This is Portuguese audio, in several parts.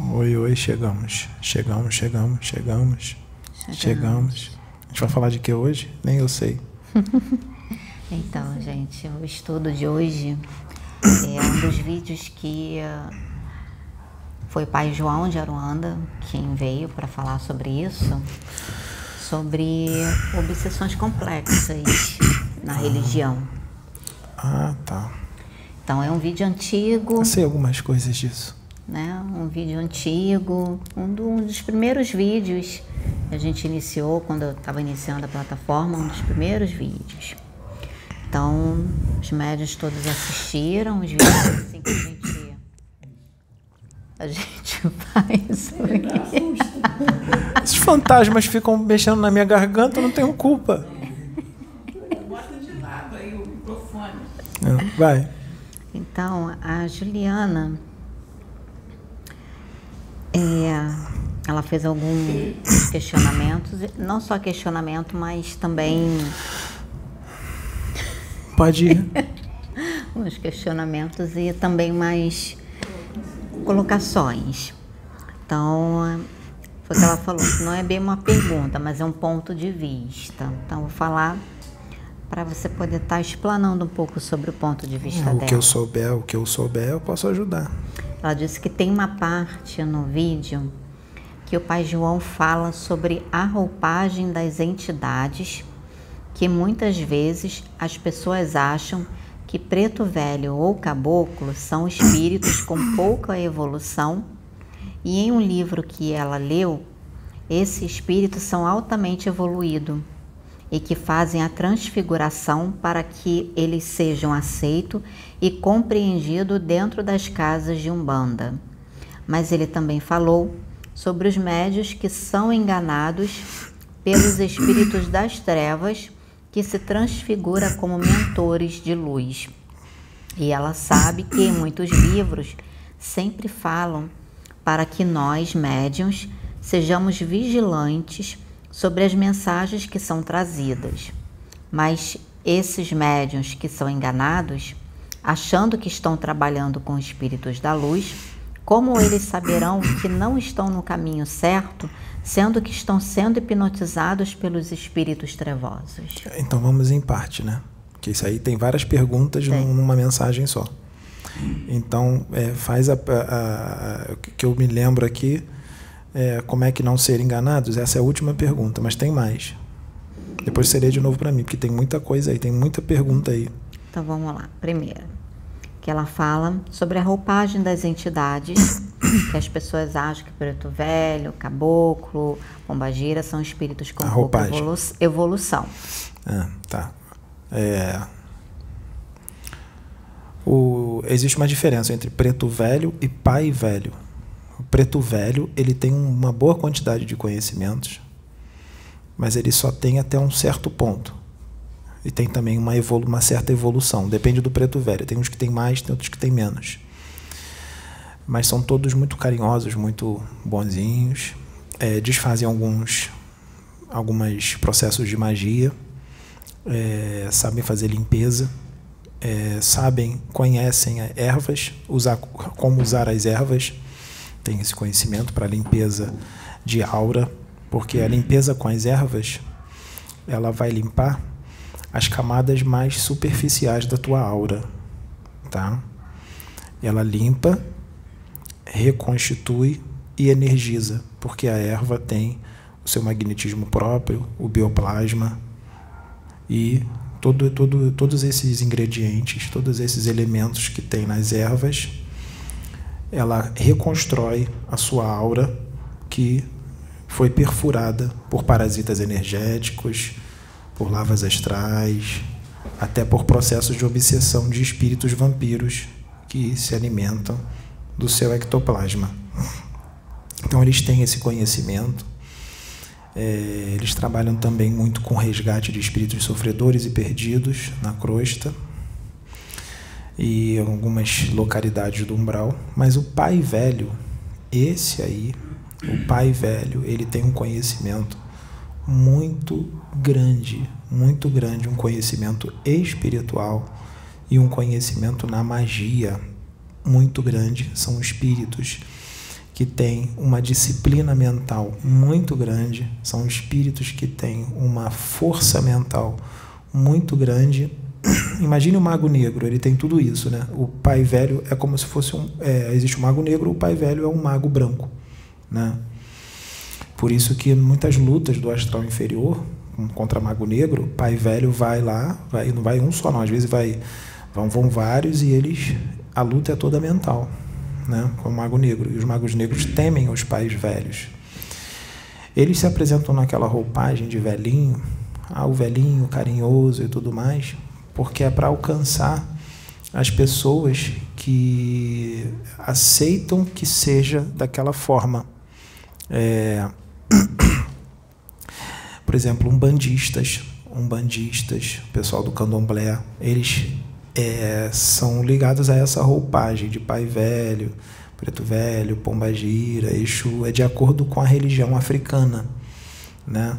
Oi, oi, chegamos. Chegamos, chegamos, chegamos. Chegamos. A gente vai falar de que hoje? Nem eu sei. então, gente, o estudo de hoje é um dos vídeos que uh, foi o pai João de Aruanda quem veio para falar sobre isso, sobre obsessões complexas na religião. Ah, tá. Então é um vídeo antigo. Eu sei algumas coisas disso. Né? Um vídeo antigo, um, do, um dos primeiros vídeos que a gente iniciou quando eu estava iniciando a plataforma, um dos primeiros vídeos. Então, os médios todos assistiram, os vídeos assim que a gente, a gente faz. Esses fantasmas ficam mexendo na minha garganta, eu não tenho culpa. Vai. Então, a Juliana, é, ela fez alguns questionamentos, não só questionamento, mas também. Pode ir. uns questionamentos e também mais colocações. Então, foi o que ela falou, não é bem uma pergunta, mas é um ponto de vista. Então, vou falar para você poder estar tá explanando um pouco sobre o ponto de vista o dela. O que eu souber, o que eu souber, eu posso ajudar. Ela disse que tem uma parte no vídeo que o pai João fala sobre a roupagem das entidades, que muitas vezes as pessoas acham que preto velho ou caboclo são espíritos com pouca evolução, e em um livro que ela leu, esses espíritos são altamente evoluídos e que fazem a transfiguração para que eles sejam aceitos e compreendidos dentro das casas de Umbanda. Mas ele também falou sobre os médios que são enganados pelos espíritos das trevas que se transfigura como mentores de luz. E ela sabe que em muitos livros sempre falam para que nós, médiums, sejamos vigilantes sobre as mensagens que são trazidas. Mas esses médiuns que são enganados, achando que estão trabalhando com espíritos da luz, como eles saberão que não estão no caminho certo, sendo que estão sendo hipnotizados pelos espíritos trevosos? Então vamos em parte, né? Porque isso aí tem várias perguntas tem. numa mensagem só. Então, é, faz a, a, a, que eu me lembro aqui é, como é que não ser enganados? Essa é a última pergunta, mas tem mais. Depois serei de novo para mim, porque tem muita coisa aí, tem muita pergunta aí. Então vamos lá. Primeira, que ela fala sobre a roupagem das entidades, que as pessoas acham que preto velho, caboclo, pombagira são espíritos com evolu evolução. Ah, tá. É... O... Existe uma diferença entre preto velho e pai velho. O preto velho, ele tem uma boa quantidade de conhecimentos, mas ele só tem até um certo ponto. E tem também uma, evolu uma certa evolução, depende do preto velho. Tem uns que tem mais, tem outros que tem menos. Mas são todos muito carinhosos, muito bonzinhos, é, desfazem alguns alguns processos de magia, é, sabem fazer limpeza, é, sabem, conhecem ervas, usar, como usar as ervas. Tem esse conhecimento para limpeza de aura, porque a limpeza com as ervas ela vai limpar as camadas mais superficiais da tua aura, tá? Ela limpa, reconstitui e energiza, porque a erva tem o seu magnetismo próprio, o bioplasma e todo, todo, todos esses ingredientes, todos esses elementos que tem nas ervas ela reconstrói a sua aura que foi perfurada por parasitas energéticos, por lavas astrais, até por processos de obsessão de espíritos vampiros que se alimentam do seu ectoplasma. Então eles têm esse conhecimento. É, eles trabalham também muito com resgate de espíritos sofredores e perdidos na crosta e algumas localidades do umbral, mas o pai velho, esse aí, o pai velho, ele tem um conhecimento muito grande, muito grande, um conhecimento espiritual e um conhecimento na magia muito grande. São espíritos que têm uma disciplina mental muito grande, são espíritos que têm uma força mental muito grande. Imagine o mago negro, ele tem tudo isso, né? O pai velho é como se fosse um. É, existe o mago negro, o pai velho é um mago branco, né? Por isso que muitas lutas do astral inferior contra mago negro, pai velho vai lá, vai, não vai um só não, às vezes vai vão, vão vários e eles a luta é toda mental, né? Com o mago negro e os magos negros temem os pais velhos. Eles se apresentam naquela roupagem de velhinho, ah, o velhinho carinhoso e tudo mais, porque é para alcançar as pessoas que aceitam que seja daquela forma. É, por exemplo, umbandistas, umbandistas, pessoal do candomblé, eles é, são ligados a essa roupagem de pai velho, preto velho, pombagira, Exu, é de acordo com a religião africana, né?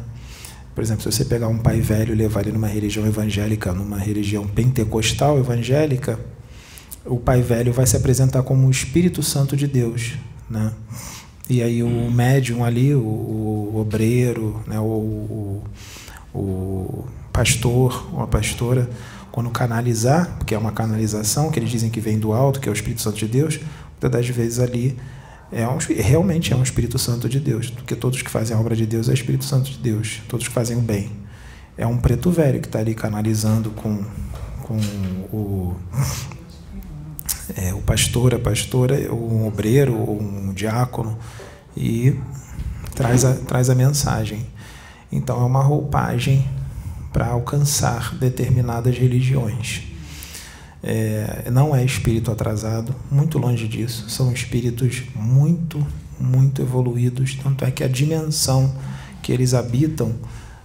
Por exemplo, se você pegar um pai velho e levar ele numa religião evangélica, numa religião pentecostal evangélica, o pai velho vai se apresentar como o Espírito Santo de Deus, né? E aí o médium ali, o, o obreiro, né, o, o, o pastor ou a pastora, quando canalizar, porque é uma canalização que eles dizem que vem do alto, que é o Espírito Santo de Deus, muitas das vezes ali é um, realmente é um Espírito Santo de Deus, porque todos que fazem a obra de Deus é Espírito Santo de Deus, todos que fazem o bem. É um preto velho que está ali canalizando com, com o, é, o pastor, a pastora, um obreiro, um diácono, e traz a, traz a mensagem. Então, é uma roupagem para alcançar determinadas religiões. É, não é espírito atrasado, muito longe disso, são espíritos muito, muito evoluídos, tanto é que a dimensão que eles habitam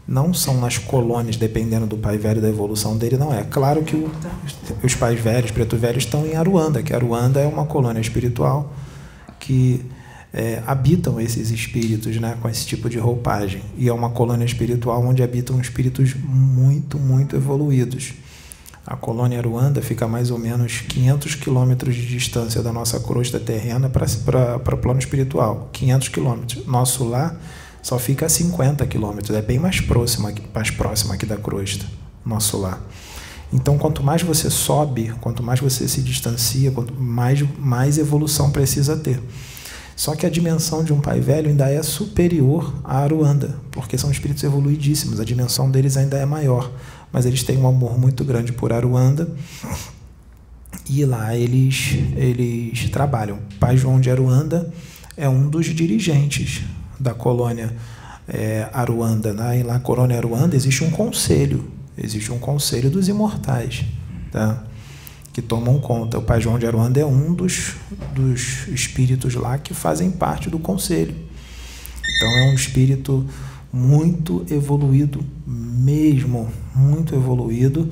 não são nas colônias, dependendo do pai velho da evolução dele, não é. Claro que o, os pais velhos, preto velhos, estão em Aruanda, que Aruanda é uma colônia espiritual que é, habitam esses espíritos né, com esse tipo de roupagem. E é uma colônia espiritual onde habitam espíritos muito, muito evoluídos. A colônia Aruanda fica a mais ou menos 500 quilômetros de distância da nossa crosta terrena para o plano espiritual. 500 quilômetros. Nosso lar só fica a 50 quilômetros, é bem mais próximo, mais próximo aqui da crosta, nosso lar. Então, quanto mais você sobe, quanto mais você se distancia, quanto mais, mais evolução precisa ter. Só que a dimensão de um pai velho ainda é superior à Aruanda, porque são espíritos evoluidíssimos, a dimensão deles ainda é maior. Mas eles têm um amor muito grande por Aruanda e lá eles, eles trabalham. Pai João de Aruanda é um dos dirigentes da colônia é, Aruanda. Né? E lá colônia Aruanda existe um conselho, existe um conselho dos imortais, tá? Que tomam conta. O Pai João de Aruanda é um dos, dos espíritos lá que fazem parte do conselho. Então é um espírito muito evoluído mesmo, muito evoluído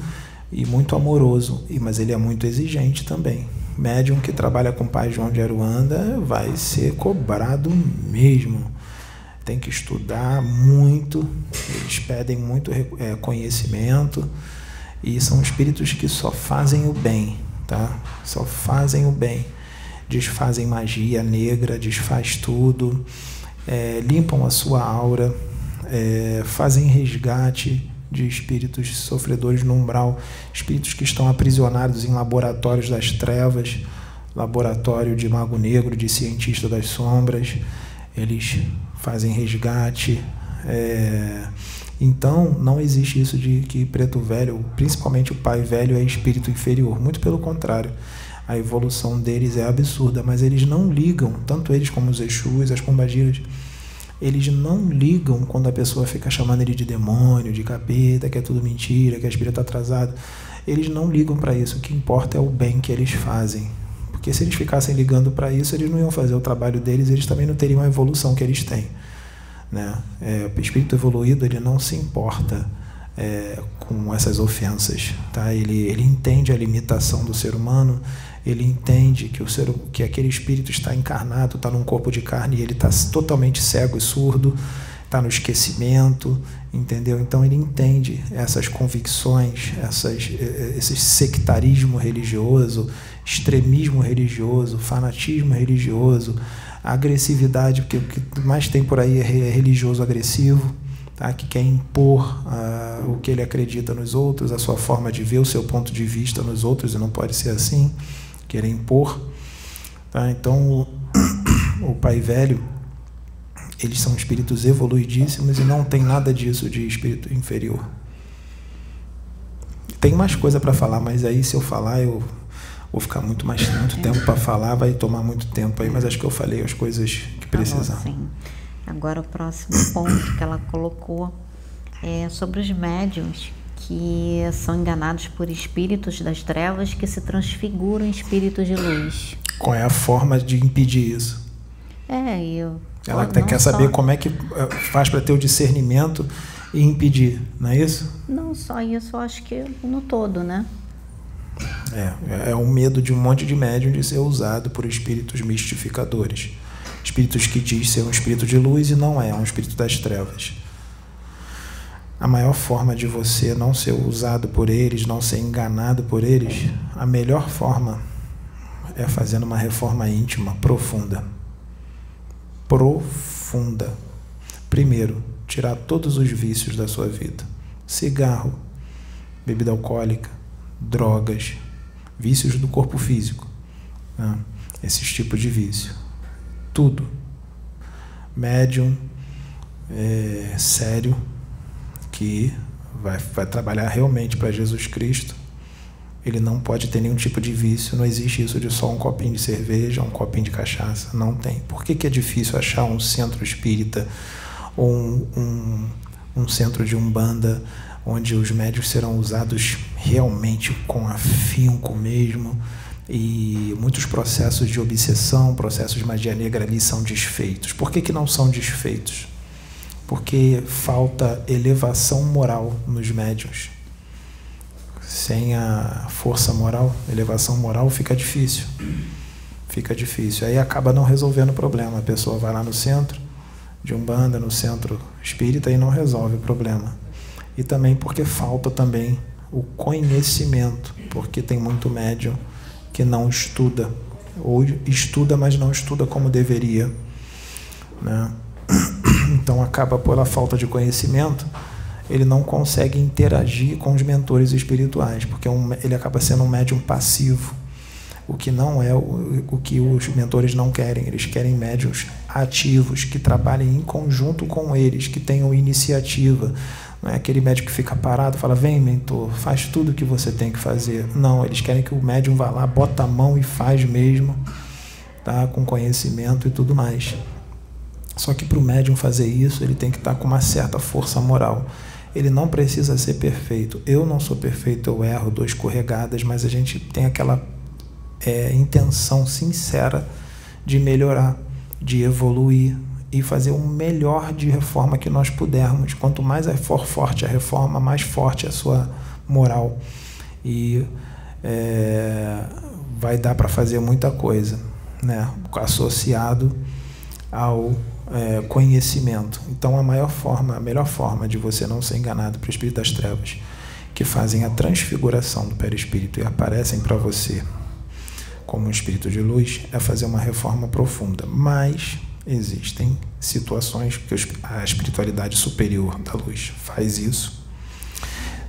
e muito amoroso, mas ele é muito exigente também médium que trabalha com o pai João de Aruanda vai ser cobrado mesmo tem que estudar muito, eles pedem muito é, conhecimento e são espíritos que só fazem o bem, tá? Só fazem o bem, desfazem magia negra, desfaz tudo, é, limpam a sua aura, é, fazem resgate de espíritos sofredores no umbral, espíritos que estão aprisionados em laboratórios das trevas, laboratório de mago negro, de cientista das sombras, eles fazem resgate. É... Então, não existe isso de que preto velho, principalmente o pai velho, é espírito inferior. Muito pelo contrário. A evolução deles é absurda, mas eles não ligam, tanto eles como os Exus, as pombagiras, eles não ligam quando a pessoa fica chamando ele de demônio, de capeta, que é tudo mentira, que a espírito está atrasado. Eles não ligam para isso. O que importa é o bem que eles fazem. Porque se eles ficassem ligando para isso, eles não iam fazer o trabalho deles, eles também não teriam a evolução que eles têm. Né? É, o espírito evoluído ele não se importa é, com essas ofensas, tá? Ele, ele entende a limitação do ser humano, ele entende que o ser, que aquele espírito está encarnado, está num corpo de carne e ele está totalmente cego e surdo, está no esquecimento, entendeu? Então ele entende essas convicções, essas, esse sectarismo religioso, extremismo religioso, fanatismo religioso, A agressividade, porque o que mais tem por aí é religioso agressivo, tá? que quer impor uh, o que ele acredita nos outros, a sua forma de ver, o seu ponto de vista nos outros, e não pode ser assim, querer impor. Tá? Então, o, o pai velho, eles são espíritos evoluidíssimos e não tem nada disso de espírito inferior. Tem mais coisa para falar, mas aí se eu falar eu vou ficar muito mais muito tempo para falar, vai tomar muito tempo aí, mas acho que eu falei as coisas que precisam. sim. Agora o próximo ponto que ela colocou é sobre os médiums que são enganados por espíritos das trevas que se transfiguram em espíritos de luz. Qual é a forma de impedir isso? É, eu. Ela até quer saber como é que eh, faz para ter o discernimento e impedir, não é isso? Não só isso, acho que no todo, né? É, é o medo de um monte de médium de ser usado por espíritos mistificadores. Espíritos que diz ser um espírito de luz e não é, é um espírito das trevas. A maior forma de você não ser usado por eles, não ser enganado por eles, a melhor forma é fazendo uma reforma íntima profunda. Profunda. Primeiro, tirar todos os vícios da sua vida: cigarro, bebida alcoólica, drogas, vícios do corpo físico, né? esses tipos de vício. Tudo. Médium é, sério que vai, vai trabalhar realmente para Jesus Cristo ele não pode ter nenhum tipo de vício, não existe isso de só um copinho de cerveja, um copinho de cachaça, não tem. Por que, que é difícil achar um centro espírita ou um, um, um centro de umbanda onde os médios serão usados realmente com afinco mesmo e muitos processos de obsessão, processos de magia negra ali são desfeitos. Por que, que não são desfeitos? Porque falta elevação moral nos médios sem a força moral, elevação moral, fica difícil. Fica difícil. Aí acaba não resolvendo o problema. A pessoa vai lá no centro de Umbanda, no centro espírita e não resolve o problema. E também porque falta também o conhecimento, porque tem muito médium que não estuda, ou estuda, mas não estuda como deveria. Né? Então acaba pela falta de conhecimento ele não consegue interagir com os mentores espirituais, porque é ele acaba sendo um médium passivo, o que não é o, o que os mentores não querem. Eles querem médiums ativos, que trabalhem em conjunto com eles, que tenham iniciativa. Não é aquele médium que fica parado, fala, vem mentor, faz tudo o que você tem que fazer. Não, eles querem que o médium vá lá, bota a mão e faz mesmo, tá? com conhecimento e tudo mais. Só que para o médium fazer isso, ele tem que estar com uma certa força moral. Ele não precisa ser perfeito. Eu não sou perfeito, eu erro, dou escorregadas, mas a gente tem aquela é, intenção sincera de melhorar, de evoluir e fazer o melhor de reforma que nós pudermos. Quanto mais for forte a reforma, mais forte a sua moral. E é, vai dar para fazer muita coisa, né? associado ao é, conhecimento. Então, a maior forma, a melhor forma de você não ser enganado para o espírito das trevas, que fazem a transfiguração do perispírito e aparecem para você como um espírito de luz, é fazer uma reforma profunda. Mas existem situações que a espiritualidade superior da luz faz isso.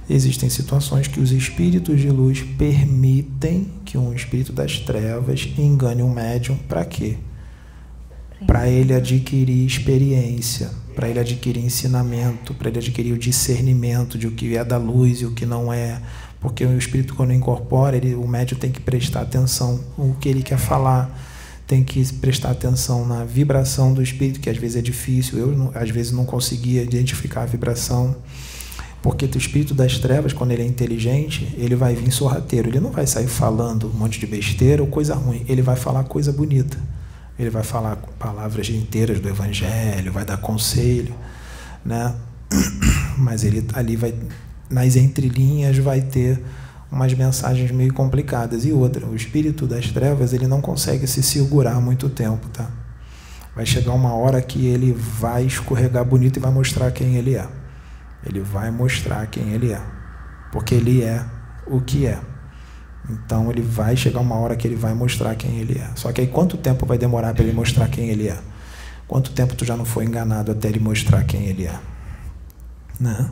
Existem situações que os espíritos de luz permitem que um espírito das trevas engane um médium para quê? para ele adquirir experiência, para ele adquirir ensinamento, para ele adquirir o discernimento de o que é da luz e o que não é. Porque o espírito, quando incorpora, ele, o médium tem que prestar atenção no que ele quer falar, tem que prestar atenção na vibração do espírito, que às vezes é difícil. Eu, às vezes, não conseguia identificar a vibração. Porque o espírito das trevas, quando ele é inteligente, ele vai vir sorrateiro. Ele não vai sair falando um monte de besteira ou coisa ruim. Ele vai falar coisa bonita ele vai falar palavras inteiras do Evangelho, vai dar conselho, né? Mas ele ali vai, nas entrelinhas, vai ter umas mensagens meio complicadas. E outra, o espírito das trevas, ele não consegue se segurar muito tempo, tá? Vai chegar uma hora que ele vai escorregar bonito e vai mostrar quem ele é. Ele vai mostrar quem ele é. Porque ele é o que é. Então ele vai chegar uma hora que ele vai mostrar quem ele é. Só que aí quanto tempo vai demorar para ele mostrar quem ele é? Quanto tempo tu já não foi enganado até ele mostrar quem ele é? Né?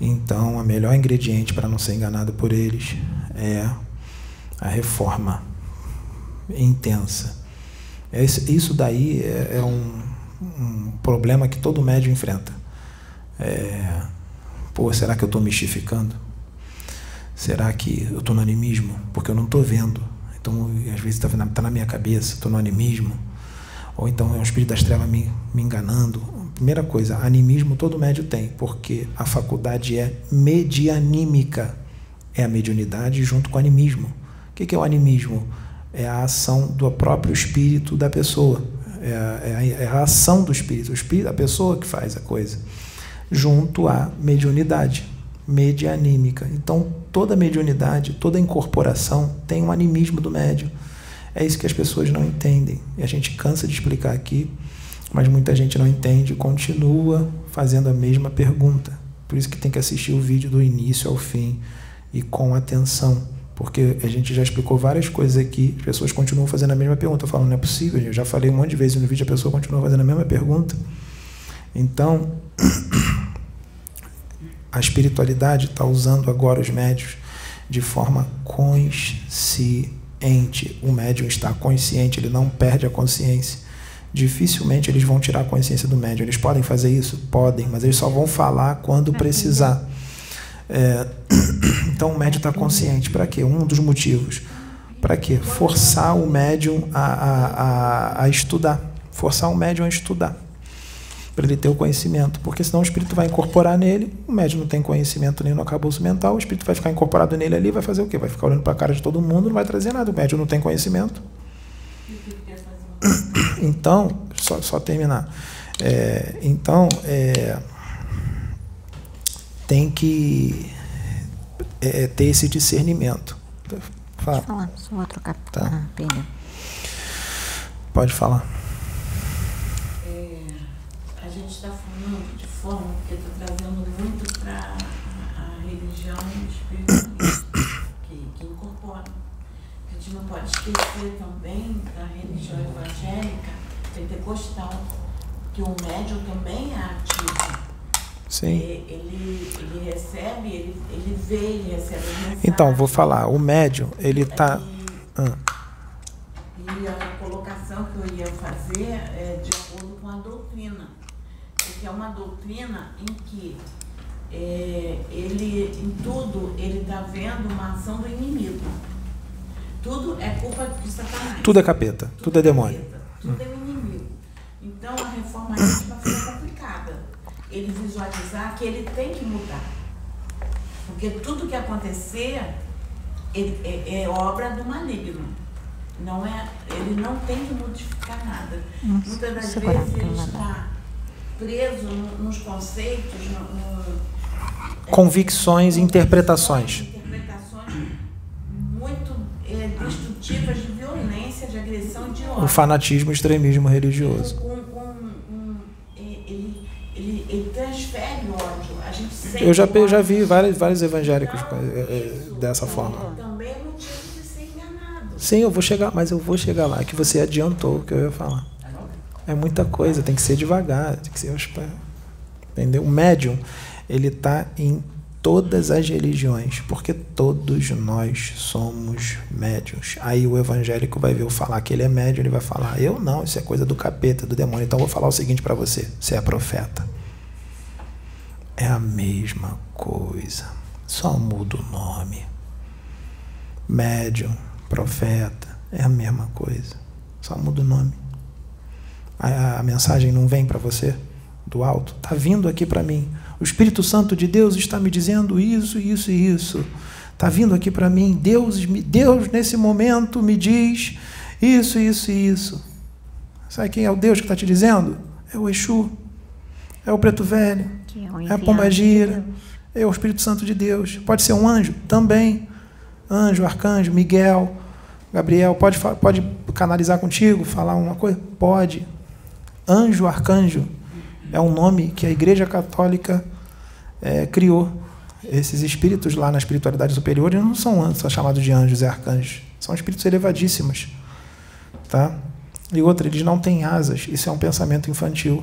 Então, o melhor ingrediente para não ser enganado por eles é a reforma intensa. Isso daí é, é um, um problema que todo médium enfrenta. É, pô, será que eu estou mistificando? Será que eu estou no animismo? Porque eu não estou vendo. Então, às vezes está tá na minha cabeça, estou no animismo. Ou então é o espírito das trevas me, me enganando. Primeira coisa, animismo todo médio tem, porque a faculdade é medianímica. É a mediunidade junto com o animismo. O que é o animismo? É a ação do próprio espírito da pessoa. É a, é é ação do espírito, o espírito, a pessoa que faz a coisa, junto à mediunidade medianímica. Então, toda mediunidade, toda incorporação tem um animismo do médium. É isso que as pessoas não entendem. E a gente cansa de explicar aqui, mas muita gente não entende e continua fazendo a mesma pergunta. Por isso que tem que assistir o vídeo do início ao fim e com atenção. Porque a gente já explicou várias coisas aqui, as pessoas continuam fazendo a mesma pergunta. Eu falo, não é possível, eu já falei um monte de vezes no vídeo, a pessoa continua fazendo a mesma pergunta. Então, a espiritualidade está usando agora os médios de forma consciente. O médium está consciente, ele não perde a consciência. Dificilmente eles vão tirar a consciência do médium. Eles podem fazer isso? Podem, mas eles só vão falar quando precisar. É, então o médium está consciente. Para quê? Um dos motivos. Para quê? Forçar o médium a, a, a, a estudar. Forçar o médium a estudar para ele ter o conhecimento, porque senão o espírito vai incorporar nele, o médium não tem conhecimento nem no acabouço mental, o espírito vai ficar incorporado nele ali, vai fazer o quê? Vai ficar olhando para a cara de todo mundo, não vai trazer nada, o médium não tem conhecimento. Então, só, só terminar. É, então, é, tem que é, ter esse discernimento. Fala. Pode falar, só vou trocar tá. Pode falar. forma, porque está trazendo muito para a, religião espiritualista, que, que incorpora. A gente não pode esquecer também da religião evangélica, pentecostal, que o médium também é ativo. Sim. Ele, ele recebe, ele, ele vê, ele recebe mensagem. Então, vou falar, o médium, ele está. Ah. E a colocação que eu ia fazer é de acordo com a doutrina que é uma doutrina em que é, ele, em tudo, ele está vendo uma ação do inimigo. Tudo é culpa de Satanás. Tudo é capeta, tudo, tudo é demônio. Capeta, tudo hum. é inimigo. Então a reforma íntima fica complicada. Ele visualizar que ele tem que mudar. Porque tudo que acontecer ele, é, é obra do maligno. Não é, ele não tem que modificar nada. Nossa, Muitas das vezes ele está preso nos conceitos, no, no, convicções e interpretações. É, destrutivas de violência, de agressão, de ódio. O fanatismo, o extremismo religioso. Com, com, com, ele, ele, ele, transfere ódio. A gente sente eu já, eu já vi vários, vários evangélicos então, dessa forma. Também é motivo de ser enganado. Sim, eu vou chegar, mas eu vou chegar lá, que você adiantou o que eu ia falar. É muita coisa, tem que ser devagar, tem que ser entendeu? O médium, ele está em todas as religiões, porque todos nós somos médiums. Aí o evangélico vai ver eu falar que ele é médium, ele vai falar: "Eu não, isso é coisa do capeta, do demônio". Então eu vou falar o seguinte para você: você é profeta. É a mesma coisa, só muda o nome. Médium, profeta, é a mesma coisa, só muda o nome a, a mensagem não vem para você do alto? Está vindo aqui para mim. O Espírito Santo de Deus está me dizendo isso, isso e isso. Está vindo aqui para mim. Deus, Deus, nesse momento, me diz isso, isso e isso. Sabe quem é o Deus que está te dizendo? É o Exu. É o Preto Velho. É, é a Pombagira. De é o Espírito Santo de Deus. Pode ser um anjo? Também. Anjo, arcanjo, Miguel, Gabriel. Pode, pode canalizar contigo, falar uma coisa? Pode. Anjo, arcanjo, é um nome que a Igreja Católica é, criou. Esses espíritos lá na espiritualidade superior não são, são chamados de anjos e arcanjos. São espíritos elevadíssimos. Tá? E outra, eles não têm asas. Isso é um pensamento infantil.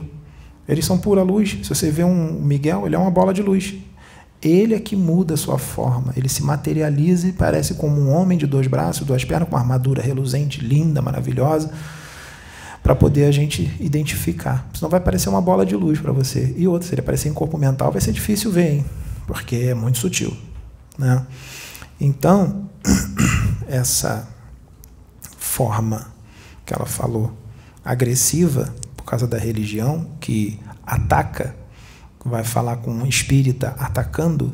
Eles são pura luz. Se você vê um Miguel, ele é uma bola de luz. Ele é que muda a sua forma. Ele se materializa e parece como um homem de dois braços, duas pernas, com uma armadura reluzente, linda, maravilhosa, para poder a gente identificar. Senão vai parecer uma bola de luz para você. E outra, se ele aparecer em corpo mental, vai ser difícil ver, hein? porque é muito sutil. Né? Então, essa forma que ela falou, agressiva, por causa da religião, que ataca, vai falar com um espírita atacando,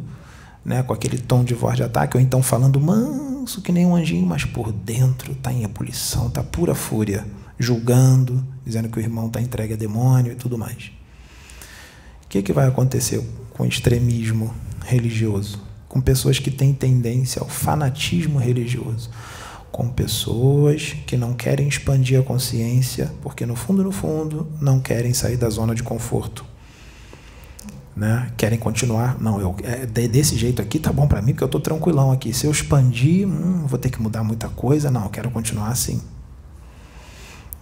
né, com aquele tom de voz de ataque, ou então falando manso que nem um anjinho, mas por dentro está em ebulição, está pura fúria, julgando, dizendo que o irmão está entregue a demônio e tudo mais. O que, que vai acontecer com extremismo religioso? Com pessoas que têm tendência ao fanatismo religioso com pessoas que não querem expandir a consciência, porque no fundo, no fundo, não querem sair da zona de conforto. Né? Querem continuar, não, eu é, desse jeito aqui tá bom para mim, porque eu estou tranquilão aqui. Se eu expandir, hum, vou ter que mudar muita coisa, não, eu quero continuar assim.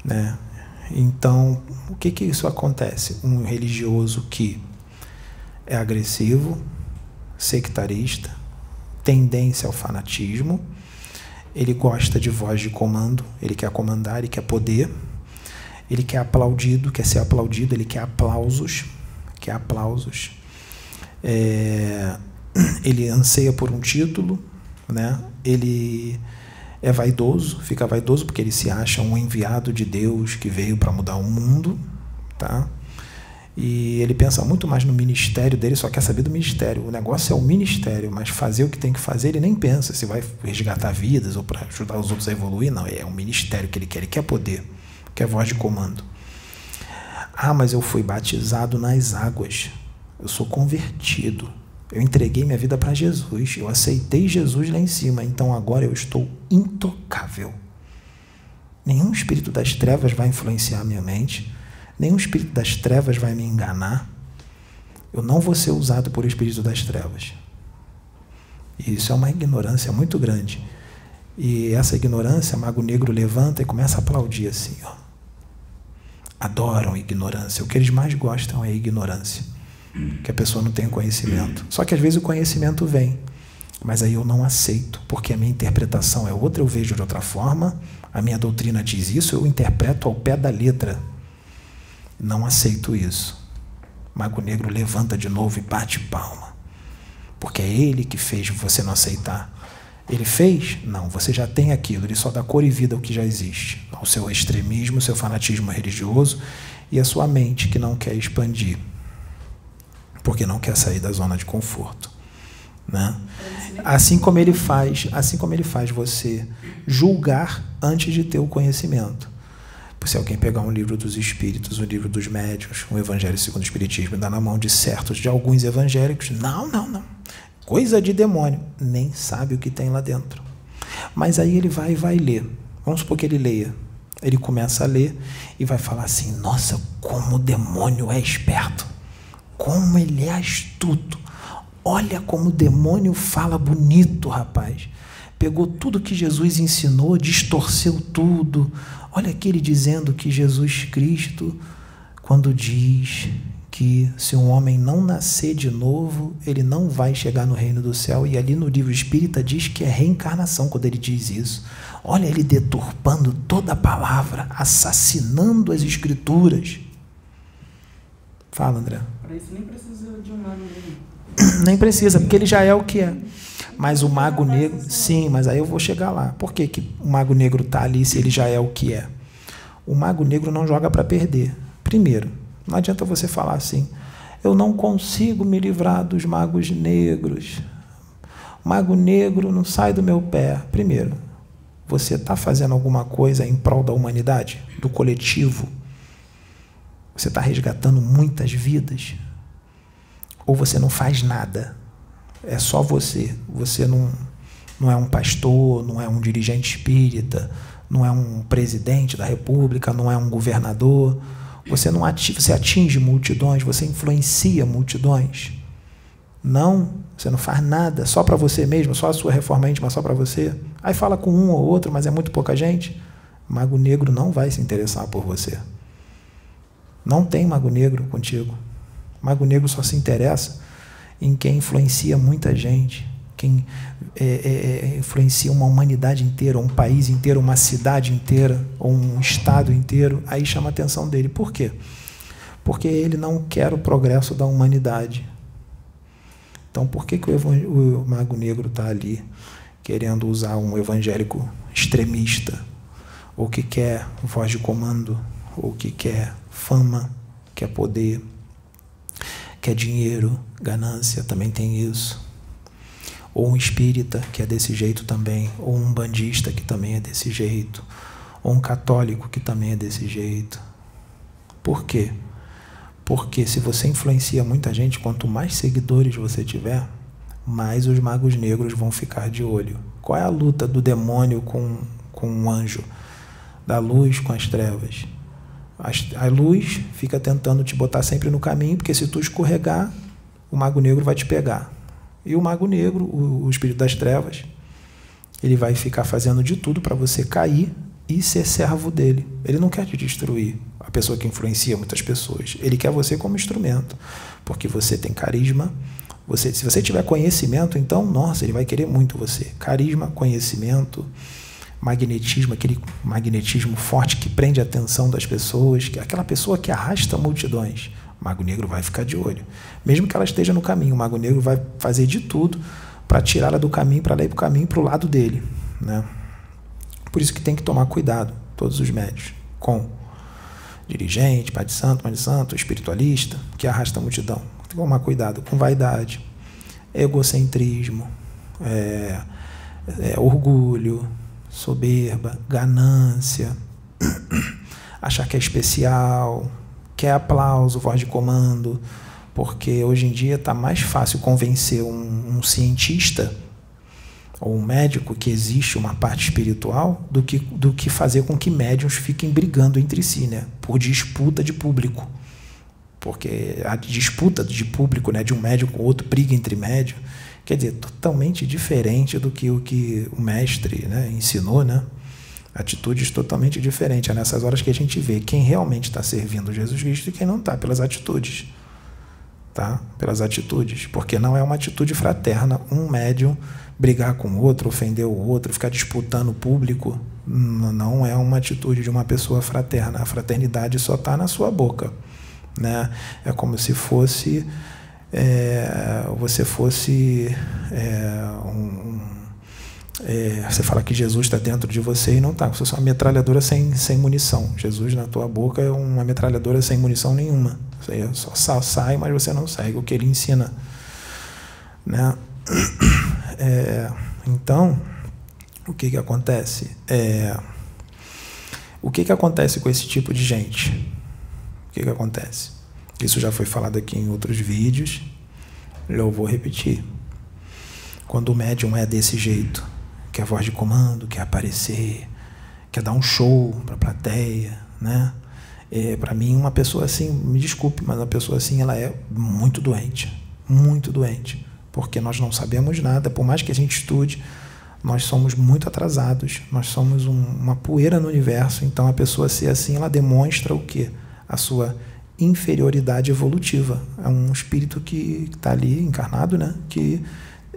Né? Então, o que que isso acontece? Um religioso que é agressivo, sectarista, tendência ao fanatismo, ele gosta de voz de comando, ele quer comandar, ele quer poder, ele quer aplaudido, quer ser aplaudido, ele quer aplausos, quer aplausos. É, ele anseia por um título, né? ele é vaidoso, fica vaidoso porque ele se acha um enviado de Deus que veio para mudar o mundo, tá? E ele pensa muito mais no ministério dele, só quer saber do ministério. O negócio é o ministério, mas fazer o que tem que fazer, ele nem pensa se vai resgatar vidas ou para ajudar os outros a evoluir. Não, é o ministério que ele quer. Ele quer poder, quer voz de comando. Ah, mas eu fui batizado nas águas. Eu sou convertido. Eu entreguei minha vida para Jesus. Eu aceitei Jesus lá em cima. Então agora eu estou intocável. Nenhum espírito das trevas vai influenciar minha mente Nenhum espírito das trevas vai me enganar. Eu não vou ser usado por espírito das trevas. E isso é uma ignorância muito grande. E essa ignorância, Mago Negro levanta e começa a aplaudir assim, ó. Adoram ignorância. O que eles mais gostam é ignorância. Que a pessoa não tem conhecimento. Só que às vezes o conhecimento vem, mas aí eu não aceito, porque a minha interpretação é outra, eu vejo de outra forma, a minha doutrina diz isso, eu interpreto ao pé da letra. Não aceito isso. Mago Negro levanta de novo e bate palma. Porque é ele que fez você não aceitar. Ele fez? Não, você já tem aquilo, ele só dá cor e vida ao que já existe. Ao seu extremismo, seu fanatismo religioso e a sua mente que não quer expandir. Porque não quer sair da zona de conforto. Né? Assim como ele faz, assim como ele faz você julgar antes de ter o conhecimento. Se alguém pegar um livro dos espíritos, um livro dos médios, um evangelho segundo o espiritismo, dar na mão de certos, de alguns evangélicos, não, não, não. Coisa de demônio. Nem sabe o que tem lá dentro. Mas aí ele vai e vai ler. Vamos supor que ele leia. Ele começa a ler e vai falar assim: Nossa, como o demônio é esperto. Como ele é astuto. Olha como o demônio fala bonito, rapaz. Pegou tudo que Jesus ensinou, distorceu tudo, Olha aqui ele dizendo que Jesus Cristo, quando diz que se um homem não nascer de novo, ele não vai chegar no reino do céu, e ali no livro espírita diz que é reencarnação quando ele diz isso. Olha ele deturpando toda a palavra, assassinando as escrituras. Fala, André. Para isso nem precisa de um nome Nem precisa, porque ele já é o que é. Mas o mago negro, sim, mas aí eu vou chegar lá. Por que, que o mago negro está ali se ele já é o que é? O mago negro não joga para perder. Primeiro, não adianta você falar assim, eu não consigo me livrar dos magos negros. O mago negro não sai do meu pé. Primeiro, você está fazendo alguma coisa em prol da humanidade, do coletivo? Você está resgatando muitas vidas? Ou você não faz nada? é só você. Você não, não é um pastor, não é um dirigente espírita, não é um presidente da república, não é um governador. Você não atinge, você atinge multidões, você influencia multidões. Não Você não faz nada, só para você mesmo, só a sua reforma íntima, só para você. Aí fala com um ou outro, mas é muito pouca gente. Mago negro não vai se interessar por você. Não tem mago negro contigo. Mago negro só se interessa em quem influencia muita gente, quem é, é, é, influencia uma humanidade inteira, um país inteiro, uma cidade inteira, ou um estado inteiro, aí chama a atenção dele. Por quê? Porque ele não quer o progresso da humanidade. Então, por que, que o, o Mago Negro está ali querendo usar um evangélico extremista? Ou que quer voz de comando? Ou que quer fama? Quer poder? Quer dinheiro? Ganância? Também tem isso. Ou um espírita que é desse jeito também. Ou um bandista que também é desse jeito. Ou um católico que também é desse jeito. Por quê? Porque se você influencia muita gente, quanto mais seguidores você tiver, mais os magos negros vão ficar de olho. Qual é a luta do demônio com, com um anjo? Da luz com as trevas. A luz fica tentando te botar sempre no caminho, porque se tu escorregar, o mago negro vai te pegar. E o mago negro, o, o espírito das trevas, ele vai ficar fazendo de tudo para você cair e ser servo dele. Ele não quer te destruir a pessoa que influencia muitas pessoas. Ele quer você como instrumento, porque você tem carisma. Você, se você tiver conhecimento, então, nossa, ele vai querer muito você. Carisma, conhecimento, magnetismo, aquele magnetismo forte que prende a atenção das pessoas, que aquela pessoa que arrasta multidões. O Mago Negro vai ficar de olho. Mesmo que ela esteja no caminho, o Mago Negro vai fazer de tudo para tirá-la do caminho, para ela ir para o caminho, para o lado dele. Né? Por isso que tem que tomar cuidado, todos os médios, com dirigente, pai de santo, mãe de santo, espiritualista, que arrasta a multidão. Tem que tomar cuidado com vaidade, egocentrismo, é, é, orgulho, soberba, ganância, achar que é especial, quer aplauso, voz de comando, porque hoje em dia está mais fácil convencer um, um cientista ou um médico que existe uma parte espiritual do que, do que fazer com que médiums fiquem brigando entre si, né? por disputa de público. Porque a disputa de público né, de um médium com outro, briga entre médium, quer dizer, totalmente diferente do que o que o mestre né, ensinou, né? Atitudes totalmente diferentes. É nessas horas que a gente vê quem realmente está servindo Jesus Cristo e quem não está, pelas atitudes. Tá? Pelas atitudes. Porque não é uma atitude fraterna um médium brigar com o outro, ofender o outro, ficar disputando o público, não é uma atitude de uma pessoa fraterna. A fraternidade só está na sua boca. Né? É como se fosse é, você fosse é, um, é, você fala que Jesus está dentro de você e não está. Você é uma metralhadora sem, sem munição. Jesus na tua boca é uma metralhadora sem munição nenhuma. Você só sai, mas você não segue o que ele ensina. Né? É, então, o que, que acontece? É, o que, que acontece com esse tipo de gente? O que, que acontece? Isso já foi falado aqui em outros vídeos, eu vou repetir. Quando o médium é desse jeito, quer voz de comando, quer aparecer, quer dar um show para a plateia, né? É, para mim, uma pessoa assim, me desculpe, mas uma pessoa assim, ela é muito doente, muito doente porque nós não sabemos nada, por mais que a gente estude, nós somos muito atrasados, nós somos um, uma poeira no universo, então a pessoa ser assim, ela demonstra o quê? A sua inferioridade evolutiva. É um espírito que está ali encarnado, né? que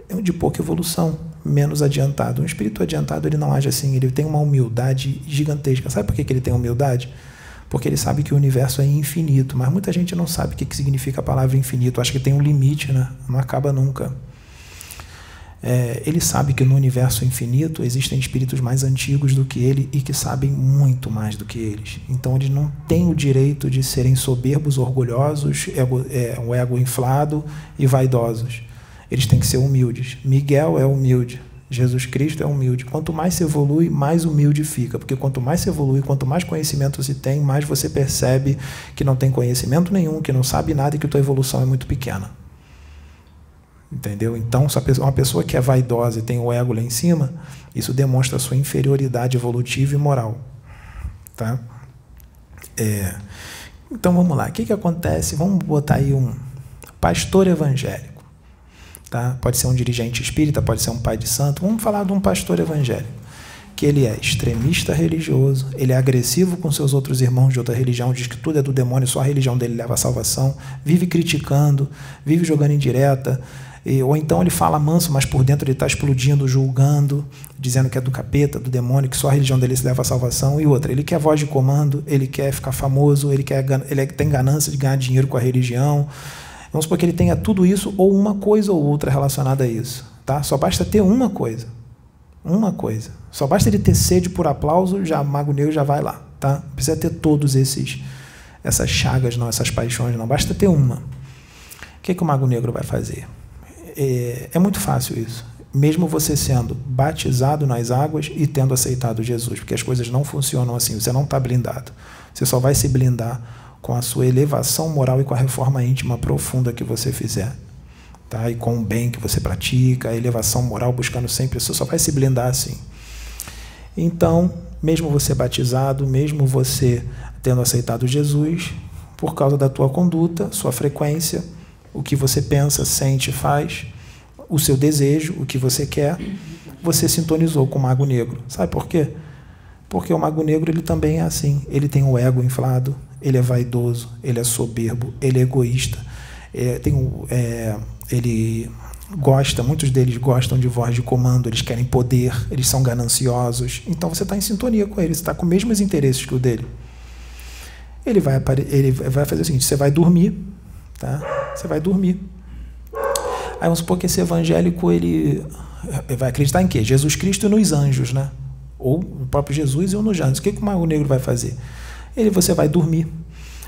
é de pouca evolução, menos adiantado. Um espírito adiantado ele não age assim, ele tem uma humildade gigantesca. Sabe por que, que ele tem humildade? porque ele sabe que o universo é infinito, mas muita gente não sabe o que significa a palavra infinito, acha que tem um limite, né? não acaba nunca. É, ele sabe que no universo infinito existem espíritos mais antigos do que ele e que sabem muito mais do que eles. Então eles não têm o direito de serem soberbos, orgulhosos, ego, é, o ego inflado e vaidosos. Eles têm que ser humildes. Miguel é humilde. Jesus Cristo é humilde. Quanto mais se evolui, mais humilde fica. Porque quanto mais se evolui, quanto mais conhecimento se tem, mais você percebe que não tem conhecimento nenhum, que não sabe nada e que tua evolução é muito pequena. Entendeu? Então, uma pessoa que é vaidosa e tem o ego lá em cima, isso demonstra sua inferioridade evolutiva e moral. Tá? É. Então vamos lá. O que, que acontece? Vamos botar aí um pastor evangélico Tá? Pode ser um dirigente espírita, pode ser um pai de santo. Vamos falar de um pastor evangélico. Que ele é extremista religioso, ele é agressivo com seus outros irmãos de outra religião, diz que tudo é do demônio, só a religião dele leva à salvação, vive criticando, vive jogando indireta, e, ou então ele fala manso, mas por dentro ele está explodindo, julgando, dizendo que é do capeta, do demônio, que só a religião dele se leva à salvação. E outra, ele quer voz de comando, ele quer ficar famoso, ele, quer, ele tem ganância de ganhar dinheiro com a religião. Vamos supor que ele tenha tudo isso ou uma coisa ou outra relacionada a isso. Tá? Só basta ter uma coisa. Uma coisa. Só basta ele ter sede por aplauso, já Mago Negro já vai lá. Tá? Precisa ter todos esses essas chagas, não, essas paixões, não. Basta ter uma. O que, que o Mago Negro vai fazer? É, é muito fácil isso. Mesmo você sendo batizado nas águas e tendo aceitado Jesus, porque as coisas não funcionam assim, você não está blindado. Você só vai se blindar com a sua elevação moral e com a reforma íntima profunda que você fizer. Tá? E com o bem que você pratica, a elevação moral buscando sempre, você só vai se blindar assim. Então, mesmo você batizado, mesmo você tendo aceitado Jesus, por causa da tua conduta, sua frequência, o que você pensa, sente, faz, o seu desejo, o que você quer, você sintonizou com o mago negro. Sabe por quê? Porque o mago negro ele também é assim. Ele tem o ego inflado, ele é vaidoso, ele é soberbo, ele é egoísta. É, tem, é, ele gosta, muitos deles gostam de voz de comando, eles querem poder, eles são gananciosos. Então você está em sintonia com ele, você está com os mesmos interesses que o dele. Ele vai, ele vai fazer o seguinte: você vai dormir, tá? Você vai dormir. Aí vamos supor que esse evangélico ele vai acreditar em quê? Jesus Cristo e nos anjos, né? Ou o próprio Jesus e nos anjos. O que, que o mago negro vai fazer? Ele, você vai dormir.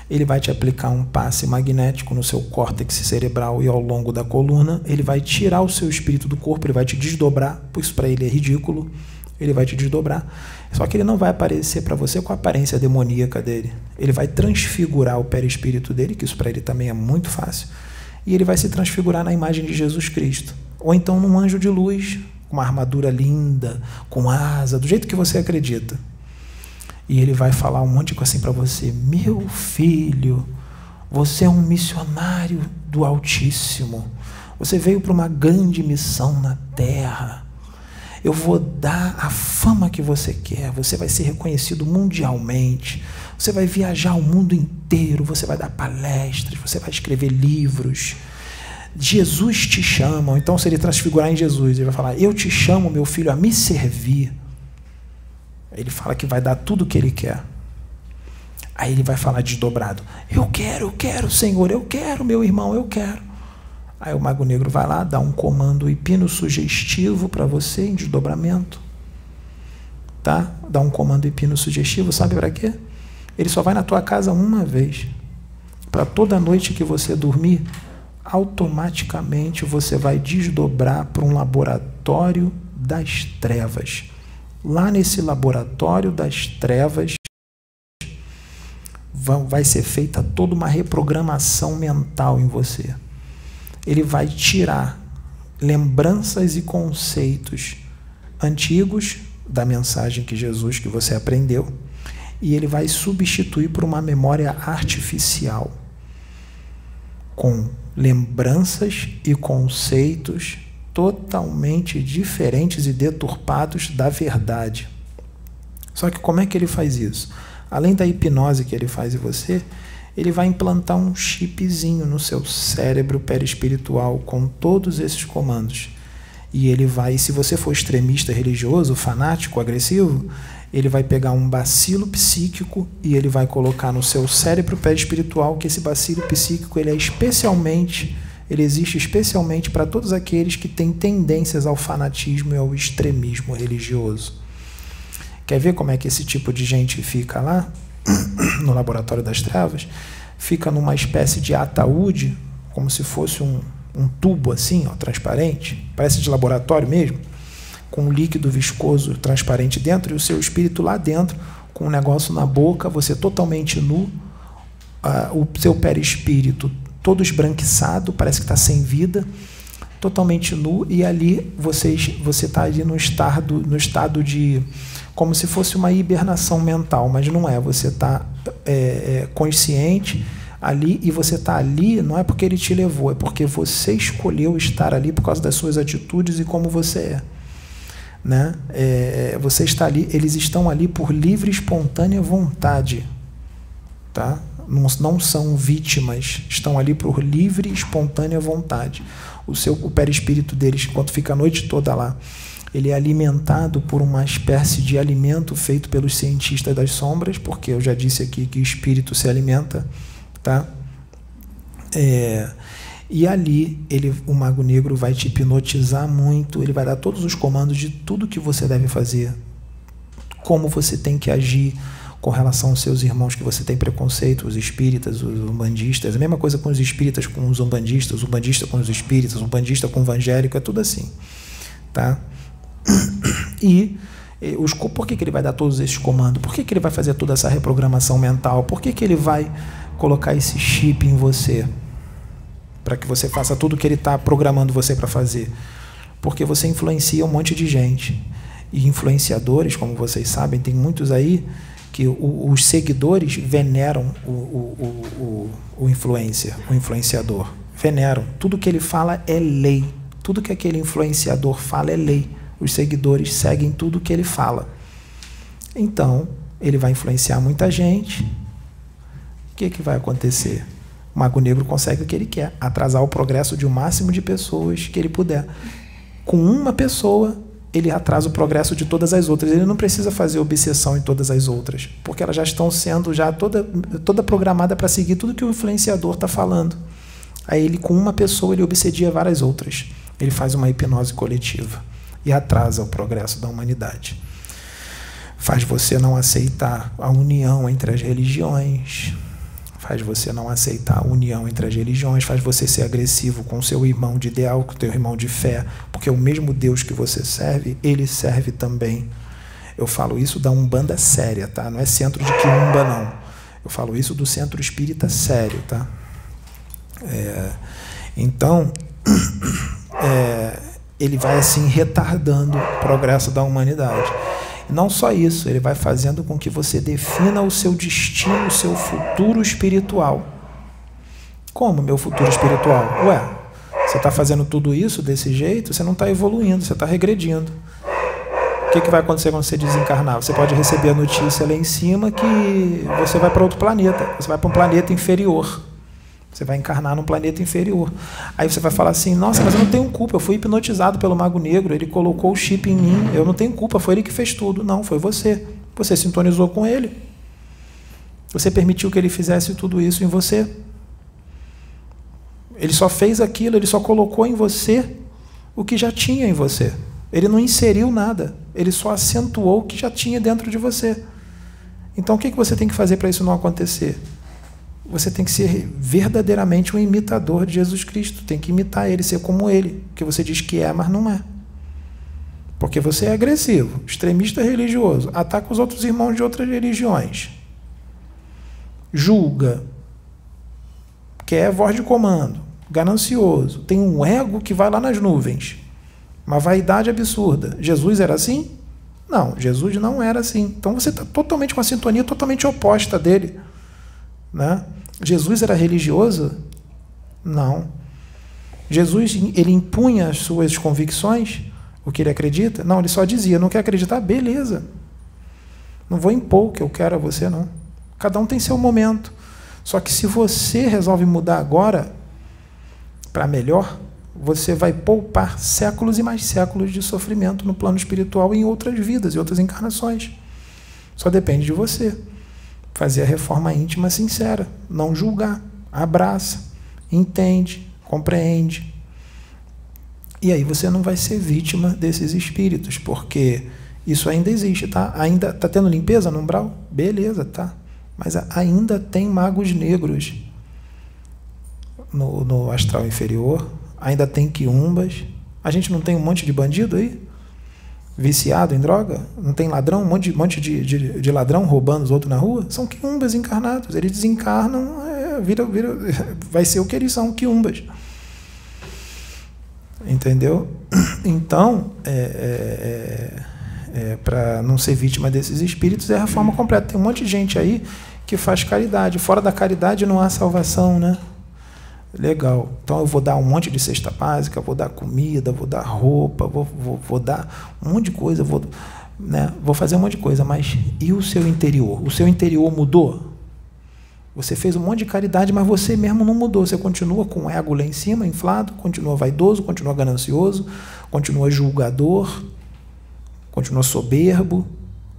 Ele vai te aplicar um passe magnético no seu córtex cerebral e ao longo da coluna. Ele vai tirar o seu espírito do corpo, ele vai te desdobrar, por isso para ele é ridículo. Ele vai te desdobrar. Só que ele não vai aparecer para você com a aparência demoníaca dele. Ele vai transfigurar o perispírito dele, que isso para ele também é muito fácil. E ele vai se transfigurar na imagem de Jesus Cristo. Ou então num anjo de luz, com uma armadura linda, com asa, do jeito que você acredita. E ele vai falar um monte de coisa assim para você: Meu filho, você é um missionário do Altíssimo. Você veio para uma grande missão na terra eu vou dar a fama que você quer, você vai ser reconhecido mundialmente, você vai viajar o mundo inteiro, você vai dar palestras, você vai escrever livros. Jesus te chama, então se ele transfigurar em Jesus, ele vai falar: Eu te chamo, meu filho, a me servir. Ele fala que vai dar tudo o que ele quer. Aí ele vai falar desdobrado: Eu quero, eu quero, Senhor, eu quero, meu irmão, eu quero. Aí o Mago Negro vai lá, dá um comando hipno sugestivo para você em desdobramento. Tá? Dá um comando hipno sugestivo, sabe para quê? Ele só vai na tua casa uma vez. Para toda noite que você dormir, automaticamente você vai desdobrar para um laboratório das trevas. Lá nesse laboratório das trevas vai ser feita toda uma reprogramação mental em você ele vai tirar lembranças e conceitos antigos da mensagem que Jesus que você aprendeu e ele vai substituir por uma memória artificial com lembranças e conceitos totalmente diferentes e deturpados da verdade. Só que como é que ele faz isso? Além da hipnose que ele faz em você, ele vai implantar um chipzinho no seu cérebro perispiritual com todos esses comandos. E ele vai, se você for extremista religioso, fanático, agressivo, ele vai pegar um bacilo psíquico e ele vai colocar no seu cérebro perispiritual que esse bacilo psíquico ele é especialmente, ele existe especialmente para todos aqueles que têm tendências ao fanatismo e ao extremismo religioso. Quer ver como é que esse tipo de gente fica lá? No laboratório das trevas, fica numa espécie de ataúde, como se fosse um, um tubo assim, ó, transparente, parece de laboratório mesmo, com um líquido viscoso transparente dentro e o seu espírito lá dentro, com um negócio na boca, você totalmente nu, uh, o seu perispírito todo esbranquiçado, parece que está sem vida, totalmente nu, e ali vocês, você está ali no estado, no estado de como se fosse uma hibernação mental, mas não é. Você está é, é, consciente, ali e você está ali não é porque ele te levou, é porque você escolheu estar ali por causa das suas atitudes e como você é. Né? É, você está ali, eles estão ali por livre espontânea vontade. Tá? Não, não são vítimas, estão ali por livre espontânea vontade. O seu o perispírito deles, enquanto fica a noite toda lá, ele é alimentado por uma espécie de alimento feito pelos cientistas das sombras, porque eu já disse aqui que espírito se alimenta, tá? É, e ali ele, o mago negro vai te hipnotizar muito, ele vai dar todos os comandos de tudo que você deve fazer, como você tem que agir com relação aos seus irmãos que você tem preconceito, os espíritas, os umbandistas, a mesma coisa com os espíritas com os umbandistas, o umbandista com os espíritas, o umbandista com o evangélico, é tudo assim, tá? E os, por que, que ele vai dar todos esses comandos? Por que, que ele vai fazer toda essa reprogramação mental? Por que, que ele vai colocar esse chip em você? Para que você faça tudo o que ele está programando você para fazer. Porque você influencia um monte de gente. E influenciadores, como vocês sabem, tem muitos aí que o, os seguidores veneram o, o, o, o influencer, o influenciador. Veneram. Tudo que ele fala é lei. Tudo que aquele influenciador fala é lei os seguidores seguem tudo que ele fala. Então, ele vai influenciar muita gente. O que, que vai acontecer? O Mago Negro consegue o que ele quer: atrasar o progresso de um máximo de pessoas que ele puder. Com uma pessoa, ele atrasa o progresso de todas as outras. Ele não precisa fazer obsessão em todas as outras, porque elas já estão sendo já toda, toda programada para seguir tudo que o influenciador está falando. Aí ele, com uma pessoa, ele obsedia várias outras. Ele faz uma hipnose coletiva e atrasa o progresso da humanidade. Faz você não aceitar a união entre as religiões, faz você não aceitar a união entre as religiões, faz você ser agressivo com seu irmão de ideal, com teu irmão de fé, porque o mesmo Deus que você serve, ele serve também. Eu falo isso da Umbanda séria, tá? Não é centro de Quiumba, não. Eu falo isso do centro espírita sério, tá? É, então, é, ele vai assim retardando o progresso da humanidade. Não só isso, ele vai fazendo com que você defina o seu destino, o seu futuro espiritual. Como meu futuro espiritual? Ué, você está fazendo tudo isso desse jeito, você não está evoluindo, você está regredindo. O que, que vai acontecer quando você desencarnar? Você pode receber a notícia lá em cima que você vai para outro planeta, você vai para um planeta inferior. Você vai encarnar num planeta inferior. Aí você vai falar assim: nossa, mas eu não tenho culpa, eu fui hipnotizado pelo Mago Negro, ele colocou o chip em mim, eu não tenho culpa, foi ele que fez tudo. Não, foi você. Você sintonizou com ele. Você permitiu que ele fizesse tudo isso em você. Ele só fez aquilo, ele só colocou em você o que já tinha em você. Ele não inseriu nada, ele só acentuou o que já tinha dentro de você. Então o que você tem que fazer para isso não acontecer? Você tem que ser verdadeiramente um imitador de Jesus Cristo. Tem que imitar ele, ser como ele, que você diz que é, mas não é. Porque você é agressivo, extremista religioso, ataca os outros irmãos de outras religiões, julga, quer voz de comando, ganancioso, tem um ego que vai lá nas nuvens, uma vaidade absurda. Jesus era assim? Não, Jesus não era assim. Então você está totalmente com a sintonia totalmente oposta dele. Né? Jesus era religioso? Não. Jesus ele impunha as suas convicções, o que ele acredita? Não, ele só dizia: não quer acreditar? Beleza. Não vou impor o que eu quero a você, não. Cada um tem seu momento. Só que se você resolve mudar agora para melhor, você vai poupar séculos e mais séculos de sofrimento no plano espiritual em outras vidas e outras encarnações. Só depende de você fazer a reforma íntima sincera, não julgar, abraça, entende, compreende. E aí você não vai ser vítima desses espíritos, porque isso ainda existe, tá? Ainda tá tendo limpeza no umbral? Beleza, tá? Mas ainda tem magos negros no, no astral inferior, ainda tem quiumbas. A gente não tem um monte de bandido aí? Viciado em droga? Não tem ladrão, um monte, de, monte de, de, de ladrão roubando os outros na rua? São quiumbas encarnados. Eles desencarnam, é, vira, vira, vai ser o que eles são, quiumbas. Entendeu? Então, é, é, é, é para não ser vítima desses espíritos, é a reforma completa. Tem um monte de gente aí que faz caridade. Fora da caridade não há salvação, né? Legal. Então eu vou dar um monte de cesta básica, vou dar comida, vou dar roupa, vou, vou, vou dar um monte de coisa, vou, né? vou fazer um monte de coisa, mas e o seu interior? O seu interior mudou? Você fez um monte de caridade, mas você mesmo não mudou. Você continua com o ego lá em cima, inflado, continua vaidoso, continua ganancioso, continua julgador, continua soberbo.